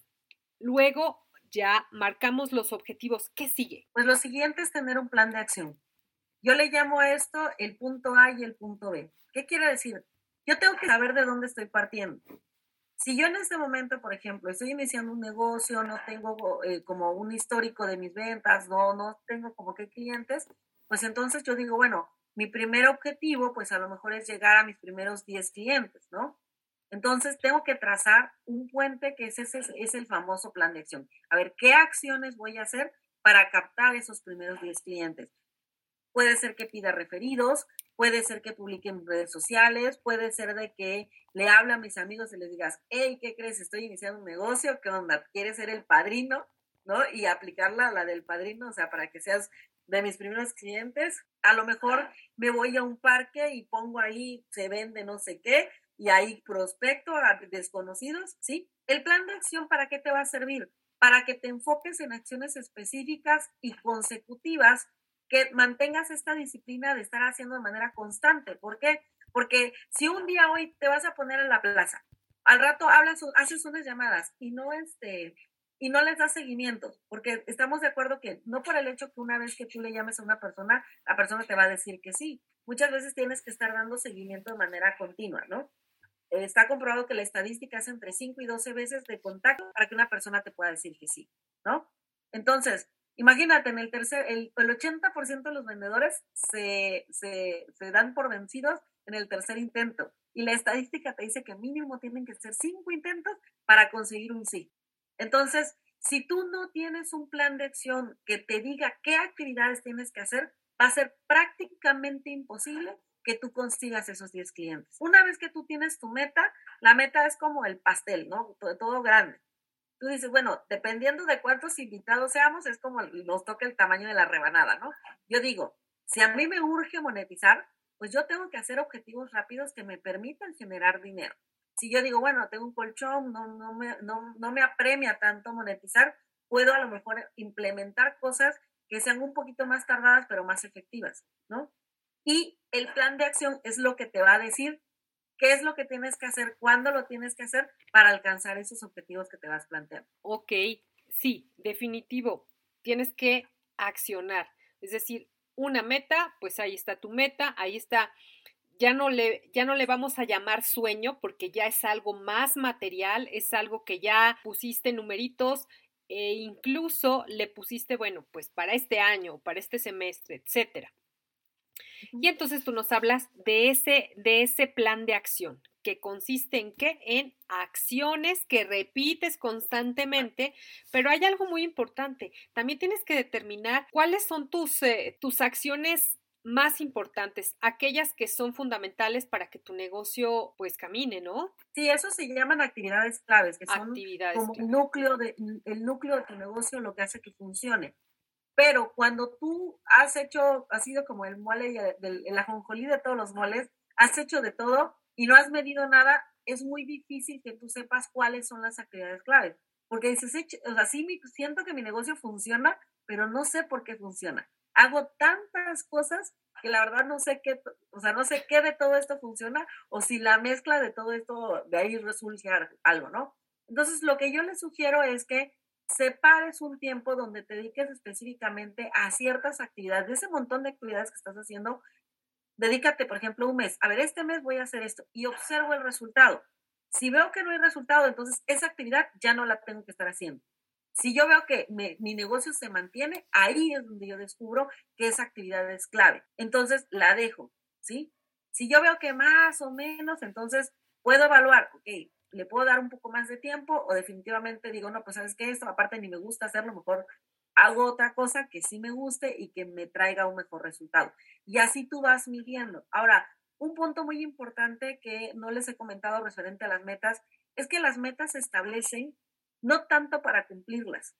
Luego ya marcamos los objetivos. ¿Qué sigue? Pues lo siguiente es tener un plan de acción. Yo le llamo a esto el punto A y el punto B. ¿Qué quiere decir? Yo tengo que saber de dónde estoy partiendo. Si yo en este momento, por ejemplo, estoy iniciando un negocio, no tengo eh, como un histórico de mis ventas, no, no tengo como que clientes, pues entonces yo digo, bueno, mi primer objetivo, pues a lo mejor es llegar a mis primeros 10 clientes, ¿no? Entonces, tengo que trazar un puente que es, ese, es el famoso plan de acción. A ver, ¿qué acciones voy a hacer para captar esos primeros 10 clientes? Puede ser que pida referidos, puede ser que publique en redes sociales, puede ser de que le hable a mis amigos y les digas, hey, ¿qué crees? Estoy iniciando un negocio, ¿qué onda? ¿Quieres ser el padrino? ¿No? Y aplicarla a la del padrino, o sea, para que seas de mis primeros clientes. A lo mejor me voy a un parque y pongo ahí, se vende no sé qué, y ahí prospecto a desconocidos, ¿sí? El plan de acción, ¿para qué te va a servir? Para que te enfoques en acciones específicas y consecutivas, que mantengas esta disciplina de estar haciendo de manera constante. ¿Por qué? Porque si un día hoy te vas a poner en la plaza, al rato hablas, haces unas llamadas y no este, y no les das seguimiento, porque estamos de acuerdo que no por el hecho que una vez que tú le llames a una persona, la persona te va a decir que sí. Muchas veces tienes que estar dando seguimiento de manera continua, ¿no? está comprobado que la estadística es entre 5 y 12 veces de contacto para que una persona te pueda decir que sí, ¿no? Entonces, imagínate, en el tercer, el, el 80% de los vendedores se, se, se, dan por vencidos en el tercer intento. Y la estadística te dice que mínimo tienen que ser cinco intentos para conseguir un sí. Entonces, si tú no tienes un plan de acción que te diga qué actividades tienes que hacer, va a ser prácticamente imposible que tú consigas esos 10 clientes. Una vez que tú tienes tu meta, la meta es como el pastel, ¿no? Todo, grande. Tú dices, bueno, dependiendo de cuántos invitados seamos, es como nos toca el tamaño de la rebanada, ¿no? Yo digo, si a mí me urge monetizar, pues yo tengo que hacer objetivos rápidos que me permitan generar dinero. Si yo digo, bueno, tengo un colchón, no, no, me, no, no me apremia tanto monetizar, puedo a lo mejor implementar cosas que sean un poquito más tardadas, pero más efectivas, ¿no? Y el plan de acción es lo que te va a decir qué es lo que tienes que hacer, cuándo lo tienes que hacer para alcanzar esos objetivos que te vas planteando. Ok, sí, definitivo. Tienes que accionar. Es decir, una meta, pues ahí está tu meta, ahí está. Ya no, le, ya no le vamos a llamar sueño porque ya es algo más material, es algo que ya pusiste numeritos e incluso le pusiste, bueno, pues para este año, para este semestre, etcétera. Y entonces tú nos hablas de ese, de ese plan de acción, que consiste en qué? En acciones que repites constantemente, pero hay algo muy importante. También tienes que determinar cuáles son tus, eh, tus acciones más importantes, aquellas que son fundamentales para que tu negocio pues camine, ¿no? Sí, eso se llaman actividades claves, que son como núcleo de, el núcleo de tu negocio, lo que hace que funcione. Pero cuando tú has hecho, has sido como el mole, el ajonjolí de todos los moles, has hecho de todo y no has medido nada, es muy difícil que tú sepas cuáles son las actividades claves. Porque dices, o sea, sí siento que mi negocio funciona, pero no sé por qué funciona. Hago tantas cosas que la verdad no sé qué, o sea, no sé qué de todo esto funciona o si la mezcla de todo esto de ahí resulta algo, ¿no? Entonces, lo que yo les sugiero es que separes un tiempo donde te dediques específicamente a ciertas actividades, de ese montón de actividades que estás haciendo, dedícate, por ejemplo, un mes. A ver, este mes voy a hacer esto y observo el resultado. Si veo que no hay resultado, entonces esa actividad ya no la tengo que estar haciendo. Si yo veo que mi negocio se mantiene, ahí es donde yo descubro que esa actividad es clave. Entonces la dejo, ¿sí? Si yo veo que más o menos, entonces puedo evaluar, ok, le puedo dar un poco más de tiempo o definitivamente digo, no, pues sabes que esto aparte ni me gusta hacerlo, mejor hago otra cosa que sí me guste y que me traiga un mejor resultado. Y así tú vas midiendo. Ahora, un punto muy importante que no les he comentado referente a las metas es que las metas se establecen no tanto para cumplirlas.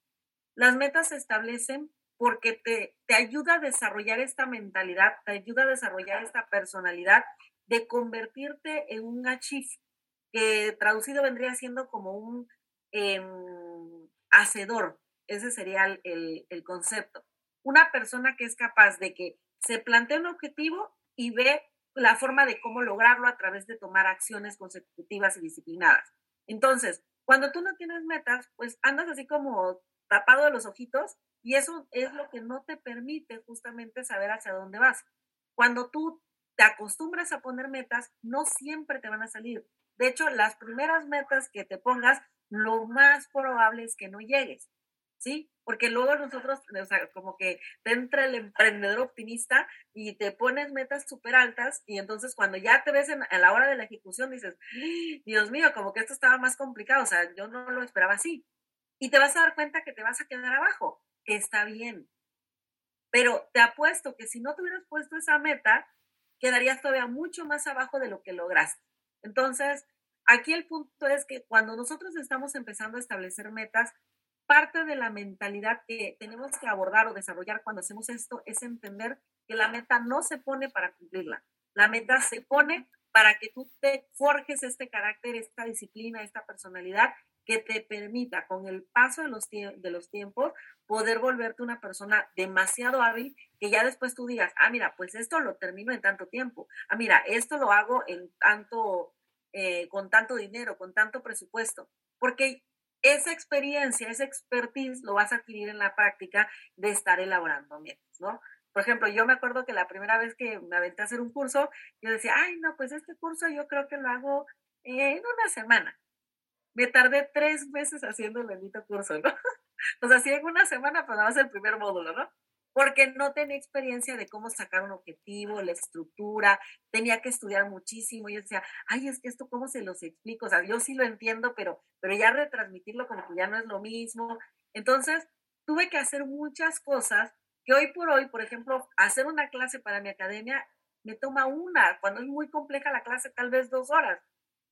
Las metas se establecen porque te, te ayuda a desarrollar esta mentalidad, te ayuda a desarrollar esta personalidad de convertirte en un achieve, que traducido vendría siendo como un em, hacedor. Ese sería el, el concepto. Una persona que es capaz de que se plantea un objetivo y ve la forma de cómo lograrlo a través de tomar acciones consecutivas y disciplinadas. Entonces, cuando tú no tienes metas, pues andas así como tapado de los ojitos y eso es lo que no te permite justamente saber hacia dónde vas. Cuando tú te acostumbras a poner metas, no siempre te van a salir. De hecho, las primeras metas que te pongas, lo más probable es que no llegues, ¿sí? Porque luego nosotros, o sea, como que te entra el emprendedor optimista y te pones metas súper altas y entonces cuando ya te ves en, a la hora de la ejecución dices, Dios mío, como que esto estaba más complicado, o sea, yo no lo esperaba así. Y te vas a dar cuenta que te vas a quedar abajo, que está bien. Pero te apuesto que si no te hubieras puesto esa meta, quedarías todavía mucho más abajo de lo que lograste. Entonces, aquí el punto es que cuando nosotros estamos empezando a establecer metas, parte de la mentalidad que tenemos que abordar o desarrollar cuando hacemos esto es entender que la meta no se pone para cumplirla. La meta se pone para que tú te forjes este carácter, esta disciplina, esta personalidad que te permita con el paso de los, de los tiempos poder volverte una persona demasiado hábil que ya después tú digas, ah, mira, pues esto lo termino en tanto tiempo, ah, mira, esto lo hago en tanto, eh, con tanto dinero, con tanto presupuesto, porque esa experiencia, esa expertise lo vas a adquirir en la práctica de estar elaborando metas, ¿no? Por ejemplo, yo me acuerdo que la primera vez que me aventé a hacer un curso, yo decía, ay, no, pues este curso yo creo que lo hago en una semana me tardé tres meses haciendo el bendito curso, ¿no? O sea, sí en una semana, pues nada más el primer módulo, ¿no? Porque no tenía experiencia de cómo sacar un objetivo, la estructura, tenía que estudiar muchísimo. Yo decía, ay, es que esto, ¿cómo se los explico? O sea, yo sí lo entiendo, pero, pero ya retransmitirlo como que ya no es lo mismo. Entonces, tuve que hacer muchas cosas que hoy por hoy, por ejemplo, hacer una clase para mi academia me toma una, cuando es muy compleja la clase, tal vez dos horas.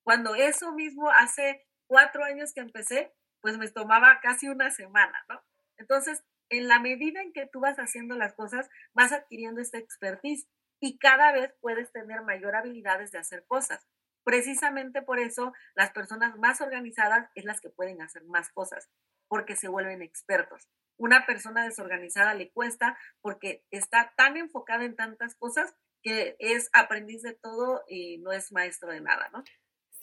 Cuando eso mismo hace cuatro años que empecé, pues me tomaba casi una semana, ¿no? Entonces, en la medida en que tú vas haciendo las cosas, vas adquiriendo esta expertise y cada vez puedes tener mayor habilidades de hacer cosas. Precisamente por eso las personas más organizadas es las que pueden hacer más cosas, porque se vuelven expertos. Una persona desorganizada le cuesta porque está tan enfocada en tantas cosas que es aprendiz de todo y no es maestro de nada, ¿no?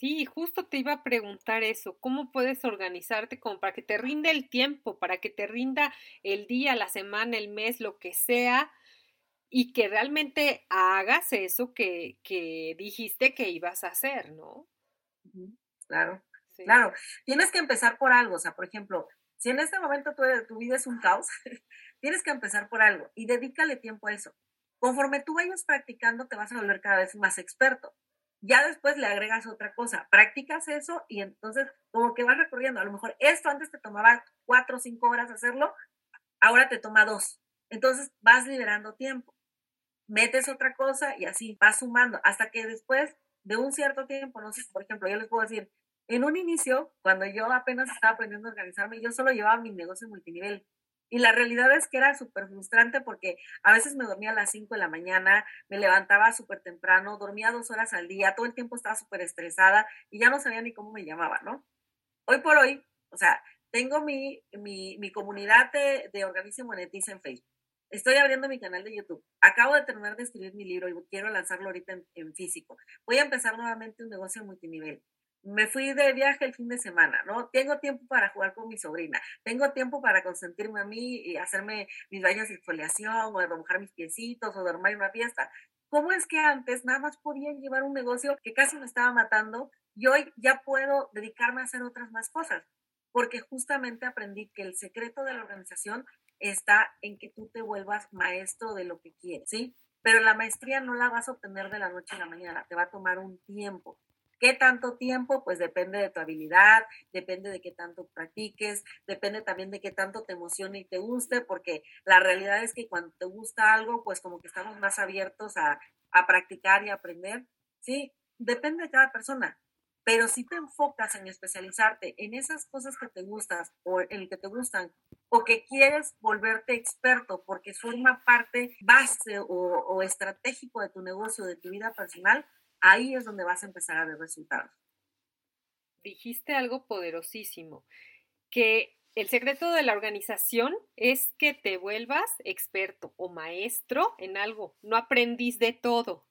Sí, justo te iba a preguntar eso, ¿cómo puedes organizarte como para que te rinda el tiempo, para que te rinda el día, la semana, el mes, lo que sea, y que realmente hagas eso que, que dijiste que ibas a hacer, ¿no? Claro, claro. Tienes que empezar por algo, o sea, por ejemplo, si en este momento tu, tu vida es un caos, tienes que empezar por algo y dedícale tiempo a eso. Conforme tú vayas practicando, te vas a volver cada vez más experto ya después le agregas otra cosa, practicas eso y entonces como que vas recorriendo, a lo mejor esto antes te tomaba cuatro o cinco horas hacerlo, ahora te toma dos. Entonces vas liberando tiempo, metes otra cosa y así vas sumando hasta que después de un cierto tiempo, no sé, por ejemplo, yo les puedo decir, en un inicio, cuando yo apenas estaba aprendiendo a organizarme, yo solo llevaba mi negocio multinivel y la realidad es que era súper frustrante porque a veces me dormía a las 5 de la mañana, me levantaba súper temprano, dormía dos horas al día, todo el tiempo estaba súper estresada y ya no sabía ni cómo me llamaba, ¿no? Hoy por hoy, o sea, tengo mi, mi, mi comunidad de, de Organice Monetiza en Facebook. Estoy abriendo mi canal de YouTube. Acabo de terminar de escribir mi libro y quiero lanzarlo ahorita en físico. Voy a empezar nuevamente un negocio multinivel me fui de viaje el fin de semana, ¿no? Tengo tiempo para jugar con mi sobrina, tengo tiempo para consentirme a mí y hacerme mis baños de exfoliación o de remojar mis piecitos o dormir una fiesta. ¿Cómo es que antes nada más podía llevar un negocio que casi me estaba matando y hoy ya puedo dedicarme a hacer otras más cosas? Porque justamente aprendí que el secreto de la organización está en que tú te vuelvas maestro de lo que quieres, ¿sí? Pero la maestría no la vas a obtener de la noche a la mañana, te va a tomar un tiempo. ¿Qué tanto tiempo? Pues depende de tu habilidad, depende de qué tanto practiques, depende también de qué tanto te emocione y te guste, porque la realidad es que cuando te gusta algo, pues como que estamos más abiertos a, a practicar y aprender. Sí, depende de cada persona. Pero si te enfocas en especializarte en esas cosas que te gustan o en que te gustan o que quieres volverte experto porque forma parte base o, o estratégico de tu negocio, de tu vida personal, ahí es donde vas a empezar a ver resultados. Dijiste algo poderosísimo, que el secreto de la organización es que te vuelvas experto o maestro en algo, no aprendiz de todo.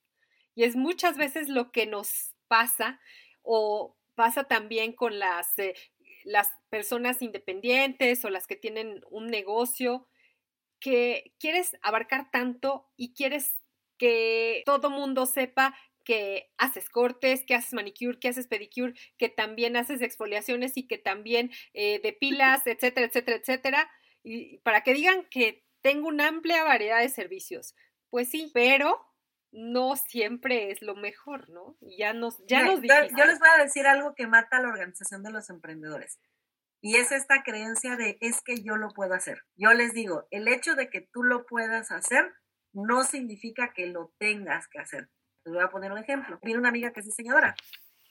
Y es muchas veces lo que nos pasa o pasa también con las, eh, las personas independientes o las que tienen un negocio, que quieres abarcar tanto y quieres que todo mundo sepa que haces cortes, que haces manicure, que haces pedicure, que también haces exfoliaciones y que también eh, depilas, etcétera, etcétera, etcétera. Y para que digan que tengo una amplia variedad de servicios. Pues sí, pero no siempre es lo mejor, ¿no? Ya nos, ya nos yo, yo les voy a decir algo que mata a la organización de los emprendedores. Y es esta creencia de es que yo lo puedo hacer. Yo les digo, el hecho de que tú lo puedas hacer no significa que lo tengas que hacer. Voy a poner un ejemplo. Viene una amiga que es diseñadora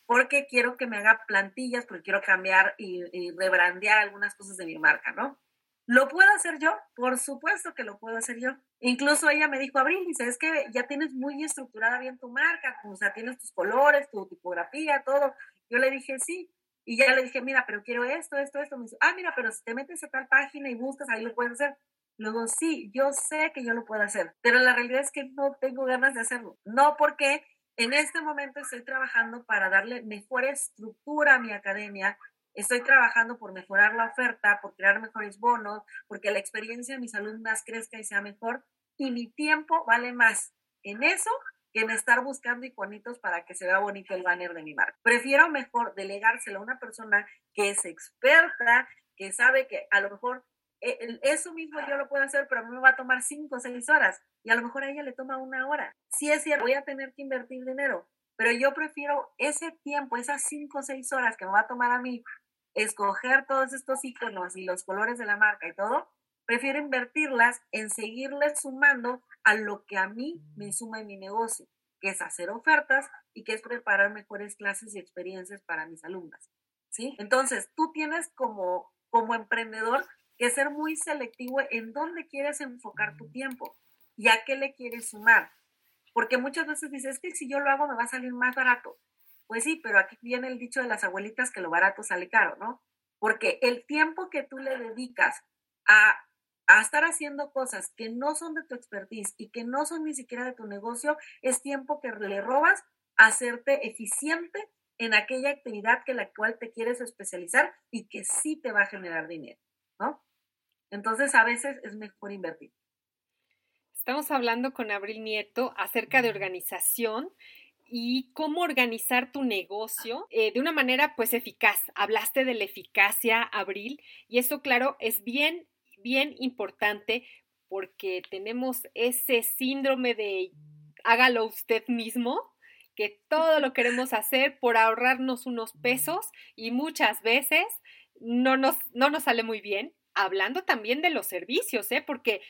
porque quiero que me haga plantillas, porque quiero cambiar y, y rebrandear algunas cosas de mi marca, ¿no? ¿Lo puedo hacer yo? Por supuesto que lo puedo hacer yo. Incluso ella me dijo, Abril, dice, es que ya tienes muy estructurada bien tu marca, o sea, tienes tus colores, tu tipografía, todo. Yo le dije, sí. Y ya le dije, mira, pero quiero esto, esto, esto. Me dice, ah, mira, pero si te metes a tal página y buscas, ahí lo puedes hacer. Luego, sí, yo sé que yo lo puedo hacer, pero la realidad es que no tengo ganas de hacerlo. No porque en este momento estoy trabajando para darle mejor estructura a mi academia, Estoy trabajando por mejorar la oferta, por crear mejores bonos, porque la experiencia de mis alumnas crezca y sea mejor. Y mi tiempo vale más en eso que en estar buscando iconitos para que se vea bonito el banner de mi marca. Prefiero mejor delegárselo a una persona que es experta, que sabe que a lo mejor eso mismo yo lo puedo hacer, pero a mí me va a tomar cinco o seis horas y a lo mejor a ella le toma una hora. Si es cierto, voy a tener que invertir dinero, pero yo prefiero ese tiempo, esas cinco o seis horas que me va a tomar a mí escoger todos estos iconos y los colores de la marca y todo, prefiero invertirlas en seguirles sumando a lo que a mí me mm. suma en mi negocio, que es hacer ofertas y que es preparar mejores clases y experiencias para mis alumnas. ¿Sí? Entonces, tú tienes como, como emprendedor que ser muy selectivo en dónde quieres enfocar tu tiempo y a qué le quieres sumar. Porque muchas veces dices, que si yo lo hago me va a salir más barato. Pues sí, pero aquí viene el dicho de las abuelitas que lo barato sale caro, ¿no? Porque el tiempo que tú le dedicas a, a estar haciendo cosas que no son de tu expertise y que no son ni siquiera de tu negocio, es tiempo que le robas a hacerte eficiente en aquella actividad que la cual te quieres especializar y que sí te va a generar dinero, ¿no? Entonces a veces es mejor invertir. Estamos hablando con Abril Nieto acerca de organización y cómo organizar tu negocio eh, de una manera pues eficaz. Hablaste de la eficacia, Abril, y eso claro es bien, bien importante porque tenemos ese síndrome de hágalo usted mismo, que todo lo queremos hacer por ahorrarnos unos pesos y muchas veces no nos, no nos sale muy bien. Hablando también de los servicios, ¿eh? porque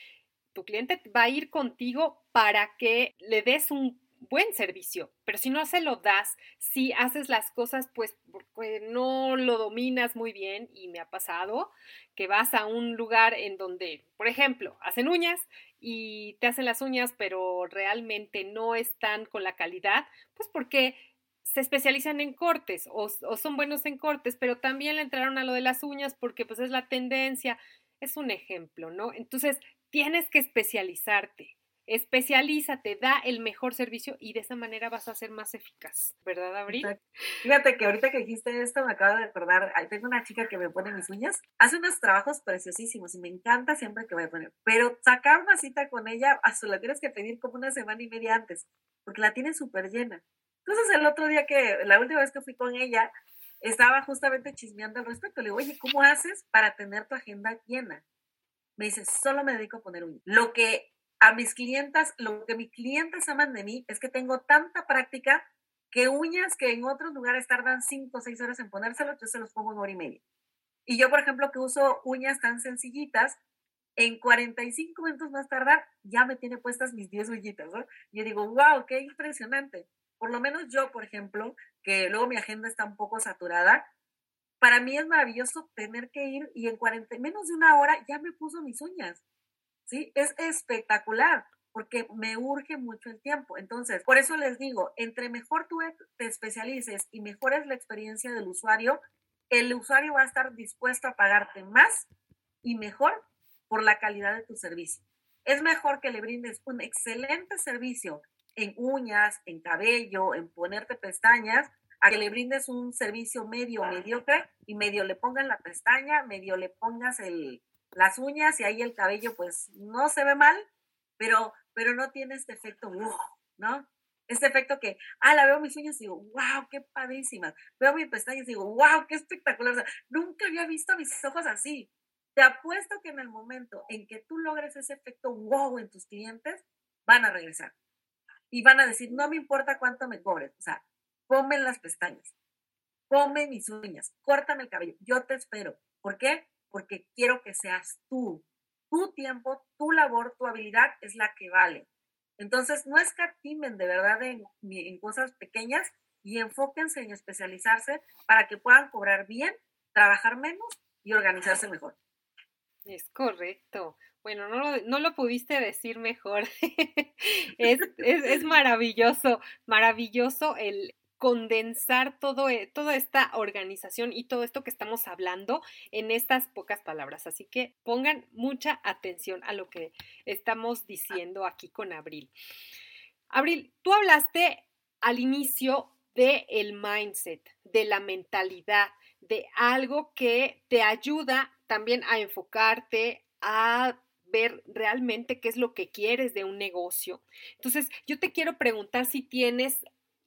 tu cliente va a ir contigo para que le des un buen servicio, pero si no se lo das, si haces las cosas pues porque no lo dominas muy bien y me ha pasado que vas a un lugar en donde, por ejemplo, hacen uñas y te hacen las uñas, pero realmente no están con la calidad, pues porque se especializan en cortes o, son buenos en cortes, pero también le entraron a lo de las uñas porque pues es la tendencia, es un ejemplo, ¿no? Entonces, tienes que especializarte especialízate, da el mejor servicio y de esa manera vas a ser más eficaz, ¿verdad, Abril? Fíjate que ahorita que dijiste esto me acabo de recordar, tengo una chica que me pone mis uñas, hace unos trabajos preciosísimos y me encanta siempre que a poner, pero sacar una cita con ella, a su la tienes que pedir como una semana y media antes, porque la tiene súper llena. Entonces el otro día que, la última vez que fui con ella, estaba justamente chismeando al respecto. Le digo, oye, ¿cómo haces para tener tu agenda llena? Me dice, solo me dedico a poner uñas. Lo que a mis clientas, lo que mis clientes aman de mí es que tengo tanta práctica que uñas que en otros lugares tardan 5 o 6 horas en ponérselos, yo se los pongo en hora y media. Y yo, por ejemplo, que uso uñas tan sencillitas, en 45 minutos más tardar, ya me tiene puestas mis 10 uñitas, ¿no? Yo digo, wow, qué impresionante. Por lo menos yo, por ejemplo, que luego mi agenda está un poco saturada, para mí es maravilloso tener que ir y en 40, menos de una hora ya me puso mis uñas. ¿sí? Es espectacular porque me urge mucho el tiempo. Entonces, por eso les digo, entre mejor tú te especialices y mejores la experiencia del usuario, el usuario va a estar dispuesto a pagarte más y mejor por la calidad de tu servicio. Es mejor que le brindes un excelente servicio en uñas, en cabello, en ponerte pestañas, a que le brindes un servicio medio mediocre y medio le pongan la pestaña, medio le pongas el, las uñas y ahí el cabello pues no se ve mal, pero, pero no tiene este efecto wow, ¿no? Este efecto que, ah, la veo mis uñas y digo, wow, qué padrísimas. Veo mis pestañas y digo, wow, qué espectacular. nunca había visto mis ojos así. Te apuesto que en el momento en que tú logres ese efecto wow en tus clientes, van a regresar. Y van a decir, no me importa cuánto me cobres. O sea, ponme las pestañas, ponme mis uñas, córtame el cabello. Yo te espero. ¿Por qué? porque quiero que seas tú. Tu tiempo, tu labor, tu habilidad es la que vale. Entonces, no escatimen de verdad en, en cosas pequeñas y enfóquense en especializarse para que puedan cobrar bien, trabajar menos y organizarse mejor. Es correcto. Bueno, no lo, no lo pudiste decir mejor. es, es, es, maravilloso, maravilloso el condensar todo, e, toda esta organización y todo esto que estamos hablando en estas pocas palabras. Así que pongan mucha atención a lo que estamos diciendo aquí con Abril. Abril, tú hablaste al inicio de el mindset, de la mentalidad, de algo que te ayuda también a enfocarte, a ver realmente qué es lo que quieres de un negocio. Entonces, yo te quiero preguntar si tienes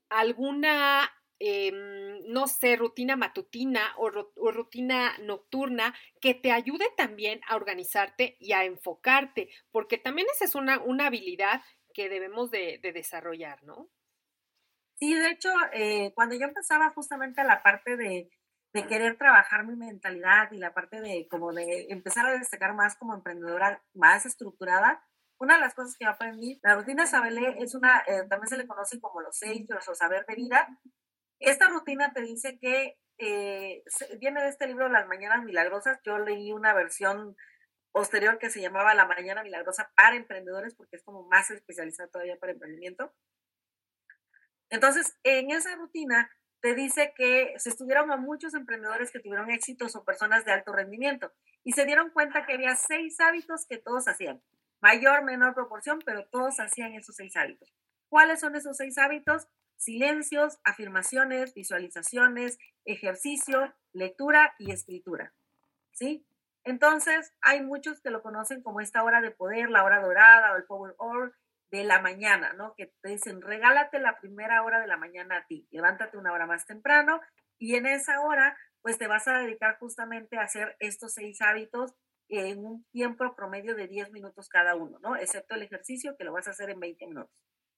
alguna, em, no sé, rutina matutina o, rutina nocturna que te ayude también a organizarte y a enfocarte, porque también esa es una, una habilidad que debemos de, desarrollar, ¿no? Sí, de hecho, eh, cuando yo empezaba justamente la parte de, de, querer trabajar mi mentalidad y la parte de como de empezar a destacar más como emprendedora, más estructurada, una de las cosas que aprendí, la rutina Sabelé es una, eh, también se le conoce como los seis o saber de vida. Esta rutina te dice que eh, viene de este libro Las Mañanas Milagrosas. Yo leí una versión posterior que se llamaba La Mañana Milagrosa para emprendedores, porque es como más especializada todavía para emprendimiento. Entonces, en esa rutina te dice que se estudiaron a muchos emprendedores que tuvieron éxitos o personas de alto rendimiento y se dieron cuenta que había seis hábitos que todos hacían mayor, menor proporción, pero todos hacían esos seis hábitos. ¿Cuáles son esos seis hábitos? Silencios, afirmaciones, visualizaciones, ejercicio, lectura y escritura. ¿Sí? Entonces, hay muchos que lo conocen como esta hora de poder, la hora dorada o el power hour de la mañana, ¿no? Que te dicen, regálate la primera hora de la mañana a ti, levántate una hora más temprano y en esa hora, pues te vas a dedicar justamente a hacer estos seis hábitos en un tiempo promedio de 10 minutos cada uno, ¿no? Excepto el ejercicio que lo vas a hacer en 20 minutos.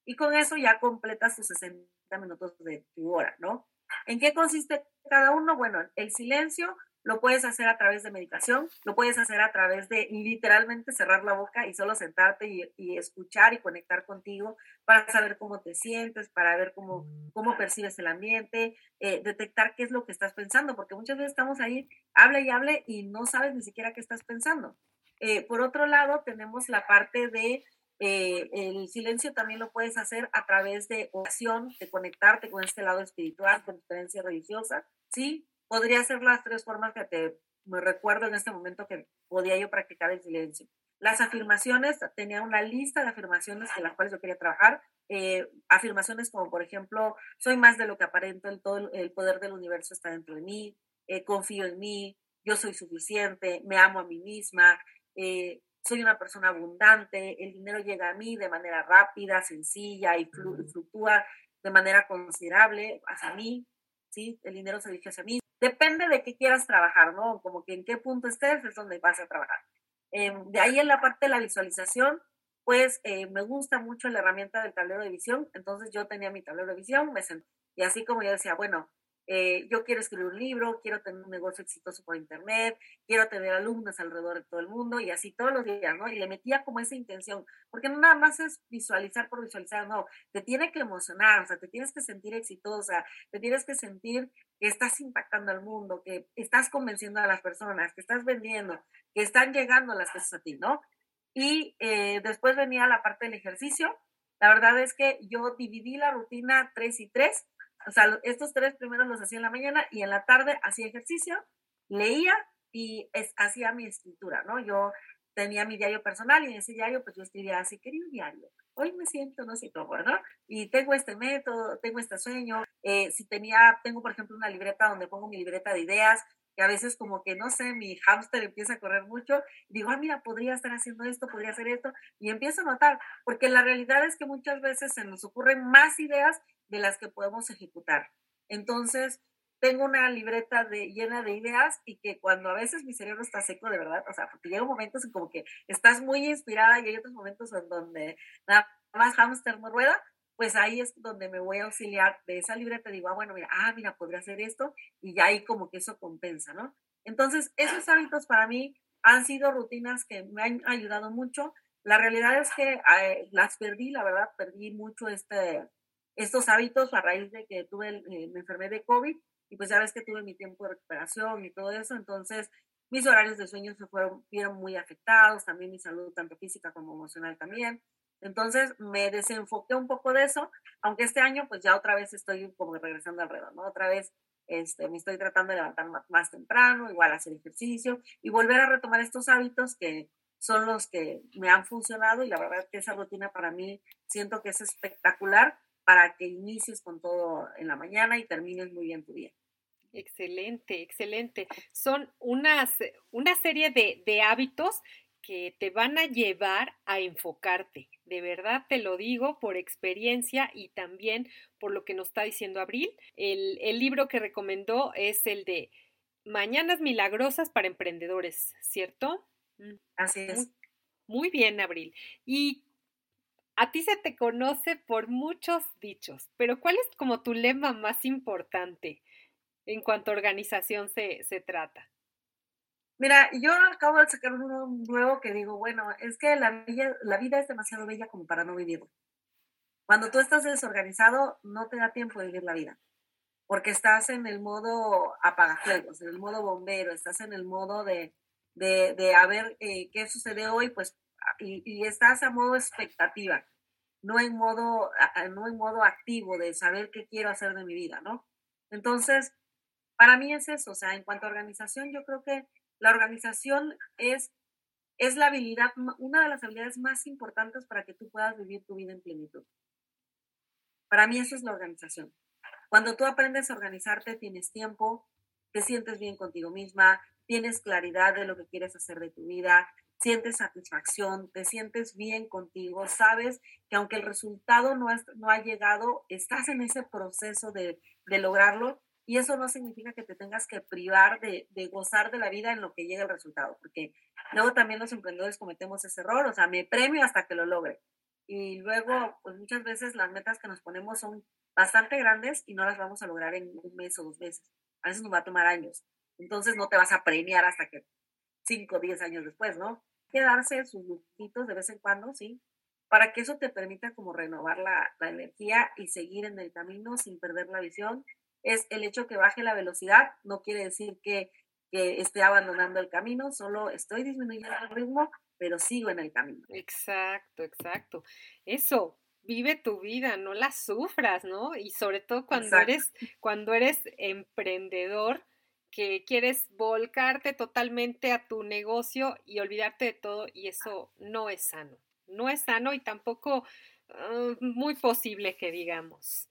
Y con eso ya completas tus 60 minutos de tu hora, ¿no? ¿En qué consiste cada uno? Bueno, el silencio lo puedes hacer a través de meditación, lo puedes hacer a través de literalmente cerrar la boca y solo sentarte y, escuchar y conectar contigo para saber cómo te sientes, para ver cómo, cómo percibes el ambiente, eh, detectar qué es lo que estás pensando, porque muchas veces estamos ahí, hable y hable y no sabes ni siquiera qué estás pensando. Eh, por otro lado, tenemos la parte de eh, el silencio también lo puedes hacer a través de oración, de conectarte con este lado espiritual, con tu religiosa, ¿sí? Podría ser las tres formas que te me recuerdo en este momento que podía yo practicar el silencio. Las afirmaciones, tenía una lista de afirmaciones en las cuales yo quería trabajar. Eh, afirmaciones como, por ejemplo, soy más de lo que aparento, el, todo el poder del universo está dentro de mí, eh, confío en mí, yo soy suficiente, me amo a mí misma, eh, soy una persona abundante, el dinero llega a mí de manera rápida, sencilla y fluctúa de manera considerable hacia mí, ¿sí? El dinero se dirige hacia mí. Depende de qué quieras trabajar, ¿no? Como que en qué punto estés es donde vas a trabajar. Em, de ahí en la parte de la visualización, pues eh, me gusta mucho la herramienta del tablero de visión. Entonces yo tenía mi tablero de visión, me senté, y así como yo decía, bueno, eh, yo quiero escribir un libro, quiero tener un negocio exitoso por internet, quiero tener alumnos alrededor de todo el mundo y así todos los días, ¿no? Y le metía como esa intención, porque no nada más es visualizar por visualizar, no, te tiene que emocionar, o sea, te tienes que sentir exitosa, te tienes que sentir que estás impactando al mundo, que estás convenciendo a las personas, que estás vendiendo, que están llegando las cosas a ti, ¿no? Y eh, después venía la parte del ejercicio. La verdad es que yo dividí la rutina 3 y 3 o sea, estos tres primeros los hacía en la mañana y en la tarde hacía ejercicio, leía y hacía mi escritura, ¿no? Yo tenía mi diario personal y en ese diario pues yo escribía así, querido diario, hoy me siento no sé cómo, ¿no? Y tengo este método, tengo este sueño, eh, si tenía, tengo por ejemplo una libreta donde pongo mi libreta de ideas, que a veces como que, no sé, mi hámster empieza a correr mucho, digo, ah, mira, podría estar haciendo esto, podría hacer esto, y empiezo a notar, porque la realidad es que muchas veces se nos ocurren más ideas de las que podemos ejecutar. Entonces, tengo una libreta de, llena de ideas y que cuando a veces mi cerebro está seco, de verdad, o sea, porque llega momentos en como que estás muy inspirada y hay otros momentos en donde nada más hamster no rueda, pues ahí es donde me voy a auxiliar de esa libreta. Digo, ah, bueno, mira, ah, mira, podría hacer esto y ya ahí como que eso compensa, ¿no? Entonces, esos hábitos para mí han sido rutinas que me han ayudado mucho. La realidad es que eh, las perdí, la verdad, perdí mucho este, estos hábitos a raíz de que tuve, eh, me enfermé de COVID y pues ya ves que tuve mi tiempo de recuperación y todo eso, entonces mis horarios de sueño se fueron, vieron muy afectados, también mi salud tanto física como emocional también. Entonces me desenfoqué un poco de eso, aunque este año pues ya otra vez estoy como regresando alrededor, ¿no? Otra vez este, me estoy tratando de levantar más, temprano, igual hacer ejercicio y volver a retomar estos hábitos que son los que me han funcionado y la verdad que esa rutina para mí siento que es espectacular para que inicies con todo en la mañana y termines muy bien tu día. Excelente, excelente. Son unas, una serie de, de hábitos que te van a llevar a enfocarte. De verdad te lo digo por experiencia y también por lo que nos está diciendo Abril. El, el libro que recomendó es el de Mañanas Milagrosas para Emprendedores, ¿cierto? Mm, Así es. Muy, bien, Abril. Y a ti se te conoce por muchos dichos, pero ¿cuál es como tu lema más importante en cuanto a organización se, se trata? Mira, yo acabo de sacar uno nuevo que digo, bueno, es que la, la vida es demasiado bella como para no vivirla. Cuando tú estás desorganizado, no te da tiempo de vivir la vida, porque estás en el modo apagafuegos, en el modo bombero, estás en el modo de, de, de a ver eh, qué sucede hoy, pues, y, y, estás a modo expectativa, no en modo, no en modo activo de saber qué quiero hacer de mi vida, ¿no? Entonces, para mí es eso, o sea, en cuanto a organización, yo creo que la organización es, es la habilidad, una de las habilidades más importantes para que tú puedas vivir tu vida en plenitud. Para mí eso es la organización. Cuando tú aprendes a organizarte, tienes tiempo, te sientes bien contigo misma, tienes claridad de lo que quieres hacer de tu vida, sientes satisfacción, te sientes bien contigo, sabes que aunque el resultado no, no ha llegado, estás en ese proceso de, de lograrlo y eso no significa que te tengas que privar de, gozar de la vida en lo que llegue el resultado, porque luego también los emprendedores cometemos ese error, o sea, me premio hasta que lo logre. Y luego, pues muchas veces las metas que nos ponemos son bastante grandes y no las vamos a lograr en un mes o dos meses. A veces nos va a tomar años. Entonces no te vas a premiar hasta que cinco o diez años después, ¿no? Hay que darse sus lujitos de vez en cuando, ¿sí? Para que eso te permita como renovar la energía y seguir en el camino sin perder la visión es el hecho que baje la velocidad, no quiere decir que, que esté abandonando el camino, solo estoy disminuyendo el ritmo, pero sigo en el camino. Exacto, exacto. Eso, vive tu vida, no la sufras, ¿no? Y sobre todo cuando eres cuando eres emprendedor que quieres volcarte totalmente a tu negocio y olvidarte de todo y eso no es sano. No es sano y tampoco uh, muy posible que digamos.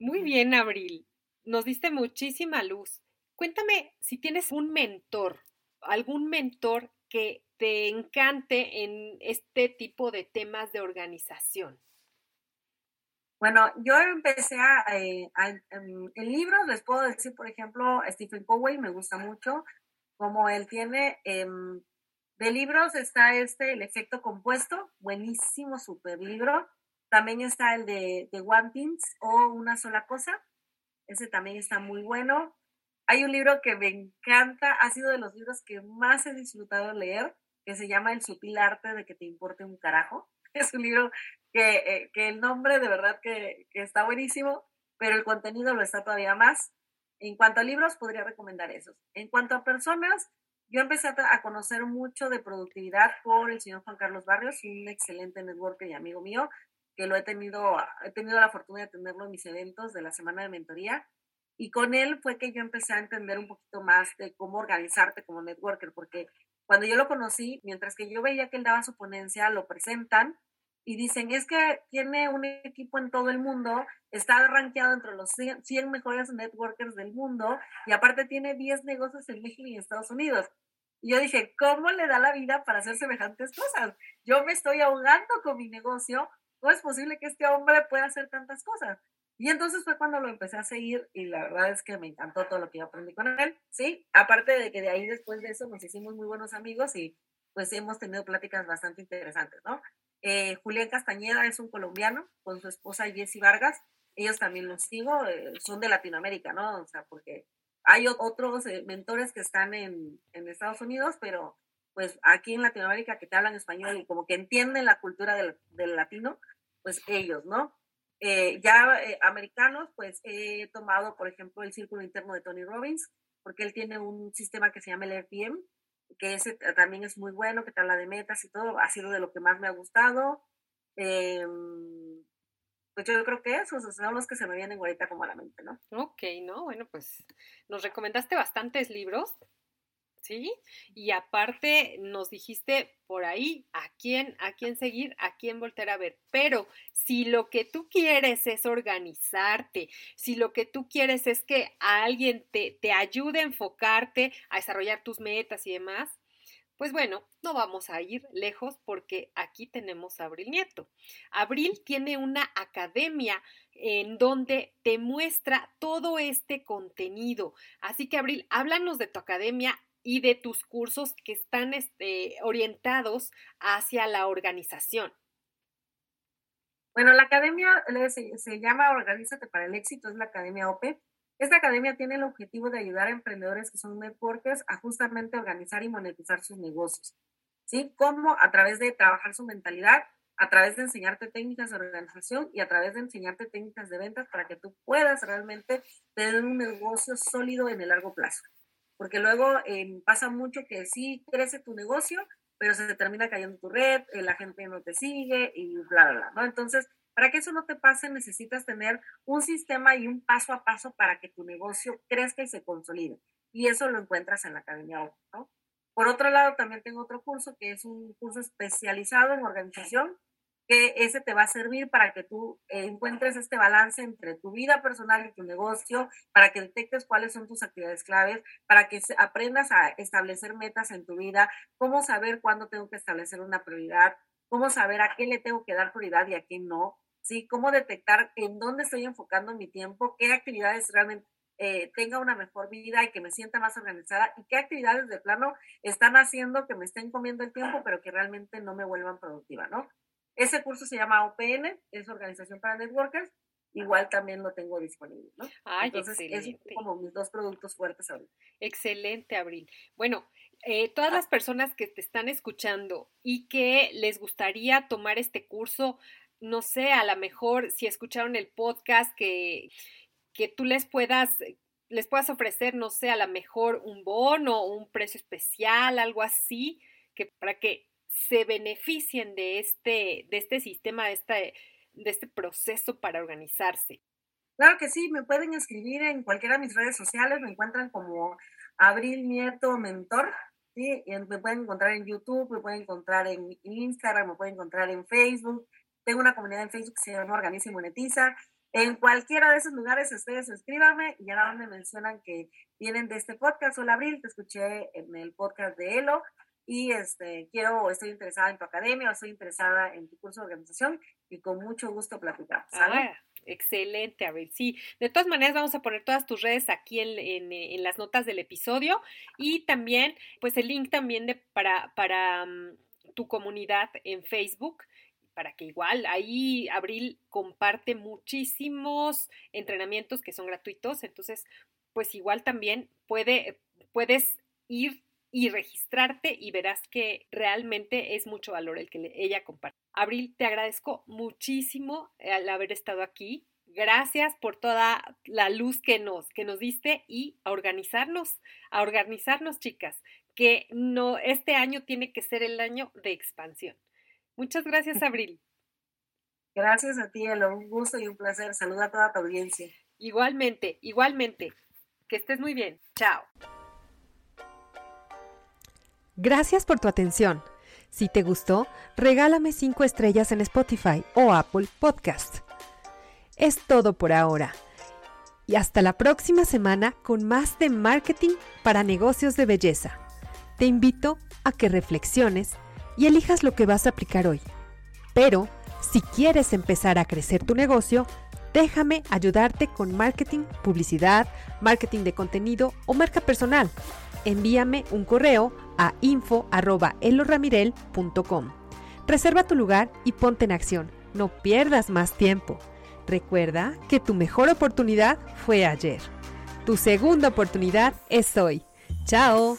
Muy bien, Abril. Nos diste muchísima luz. Cuéntame si tienes un mentor, algún mentor que te encante en este tipo de temas de organización. Bueno, yo empecé a, eh, en, libros, les puedo decir, por ejemplo, Stephen Covey me gusta mucho, como él tiene, em, de libros está este, El efecto compuesto, buenísimo, super libro. También está el de, de One o Una sola cosa. Ese también está muy bueno. Hay un libro que me encanta, ha sido de los libros que más he disfrutado leer, que se llama El sutil arte de que te importe un carajo. Es un libro que, eh, que el nombre de verdad que, que, está buenísimo, pero el contenido lo está todavía más. En cuanto a libros, podría recomendar esos. En cuanto a personas, yo empecé a, conocer mucho de productividad por el señor Juan Carlos Barrios, un excelente networker y amigo mío que lo he tenido, he tenido la fortuna de tenerlo en mis eventos de la semana de mentoría. Y con él fue que yo empecé a entender un poquito más de cómo organizarte como networker, porque cuando yo lo conocí, mientras que yo veía que él daba su ponencia, lo presentan y dicen, es que tiene un equipo en todo el mundo, está rankeado entre los 100 mejores networkers del mundo y aparte tiene 10 negocios en México y en Estados Unidos. Y yo dije, ¿cómo le da la vida para hacer semejantes cosas? Yo me estoy ahogando con mi negocio ¿cómo es posible que este hombre pueda hacer tantas cosas? Y entonces fue cuando lo empecé a seguir y la verdad es que me encantó todo lo que yo aprendí con él, ¿sí? Aparte de que de ahí después de eso nos hicimos muy buenos amigos y pues hemos tenido pláticas bastante interesantes, ¿no? Eh, Julián Castañeda es un colombiano con su esposa Jessie Vargas, ellos también los sigo, eh, son de Latinoamérica, ¿no? O sea, porque hay otros eh, mentores que están en, en Estados Unidos, pero pues aquí en Latinoamérica que te hablan español y como que entienden la cultura del, del latino, pues ellos, ¿no? Eh, ya eh, americanos, pues he tomado, por ejemplo, el círculo interno de Tony Robbins, porque él tiene un sistema que se llama el RPM, que ese también es muy bueno, que te habla de metas y todo, ha sido de lo que más me ha gustado. Em, pues yo creo que esos son los que se me vienen ahorita como a la mente, ¿no? Ok, ¿no? Bueno, pues nos recomendaste bastantes libros. ¿Sí? Y aparte nos dijiste por ahí a quién, a quién seguir, a quién volver a ver. Pero si lo que tú quieres es organizarte, si lo que tú quieres es que alguien te, te ayude a enfocarte, a desarrollar tus metas y demás, pues bueno, no vamos a ir lejos porque aquí tenemos a Abril Nieto. Abril tiene una academia en donde te muestra todo este contenido. Así que Abril, háblanos de tu academia, y de tus cursos que están este, orientados hacia la organización? Bueno, la academia se, se, llama Organízate para el Éxito, es la Academia OPE. Esta academia tiene el objetivo de ayudar a emprendedores que son networkers a justamente organizar y monetizar sus negocios. ¿Sí? Como a través de trabajar su mentalidad, a través de enseñarte técnicas de organización y a través de enseñarte técnicas de ventas para que tú puedas realmente tener un negocio sólido en el largo plazo porque luego eh, pasa mucho que sí crece tu negocio, pero se te termina cayendo tu red, eh, la gente no te sigue y bla, bla, bla, ¿no? Entonces, para que eso no te pase, necesitas tener un sistema y un paso a paso para que tu negocio crezca y se consolide. Y eso lo encuentras en la Academia ¿no? Por otro lado, también tengo otro curso que es un curso especializado en organización, que ese te va a servir para que tú encuentres este balance entre tu vida personal y tu negocio, para que detectes cuáles son tus actividades claves, para que aprendas a establecer metas en tu vida, cómo saber cuándo tengo que establecer una prioridad, cómo saber a qué le tengo que dar prioridad y a qué no, ¿sí? Cómo detectar en dónde estoy enfocando mi tiempo, qué actividades realmente eh, tenga una mejor vida y que me sienta más organizada y qué actividades de plano están haciendo que me estén comiendo el tiempo, pero que realmente no me vuelvan productiva, ¿no? Ese curso se llama OPN, es Organización para Networkers. Igual también lo tengo disponible, ¿no? Ay, Entonces, excelente. es como mis dos productos fuertes ahorita. Excelente, Abril. Bueno, eh, todas las personas que te están escuchando y que les gustaría tomar este curso, no sé, a lo mejor si escucharon el podcast, que, que tú les puedas les puedas ofrecer, no sé, a lo mejor un bono, un precio especial, algo así, que para que se beneficien de este, de este sistema, de este, de este proceso para organizarse. Claro que sí, me pueden escribir en cualquiera de mis redes sociales, me encuentran como Abril Nieto Mentor, ¿sí? me pueden encontrar en YouTube, me pueden encontrar en Instagram, me pueden encontrar en Facebook. Tengo una comunidad en Facebook que se llama Organiza y Monetiza. En cualquiera de esos lugares ustedes escríbanme y ahora me mencionan que vienen de este podcast. Hola Abril, te escuché en el podcast de Elo y este, quiero, estoy interesada en tu academia o estoy interesada en tu curso de organización y con mucho gusto platicamos. Ah, excelente, Abril. Sí, de todas maneras vamos a poner todas tus redes aquí en, en, las notas del episodio y también, pues el link también de, para, para mm, tu comunidad en Facebook para que igual ahí Abril comparte muchísimos entrenamientos que son gratuitos, entonces pues igual también puede, puedes ir y registrarte y verás que realmente es mucho valor el que ella comparte. Abril, te agradezco muchísimo al haber estado aquí. Gracias por toda la luz que nos, que nos diste y a organizarnos, a organizarnos, chicas, que no, este año tiene que ser el año de expansión. Muchas gracias, Abril. Gracias a ti, Elo. Un gusto y un placer. Saluda a toda tu audiencia. Igualmente, igualmente. Que estés muy bien. Chao. Gracias por tu atención. Si te gustó, regálame 5 estrellas en Spotify o Apple Podcast. Es todo por ahora. Y hasta la próxima semana con más de marketing para negocios de belleza. Te invito a que reflexiones y elijas lo que vas a aplicar hoy. Pero, si quieres empezar a crecer tu negocio, déjame ayudarte con marketing, publicidad, marketing de contenido o marca personal envíame un correo a info.eloramirel.com. Reserva tu lugar y ponte en acción. No pierdas más tiempo. Recuerda que tu mejor oportunidad fue ayer. Tu segunda oportunidad es hoy. ¡Chao!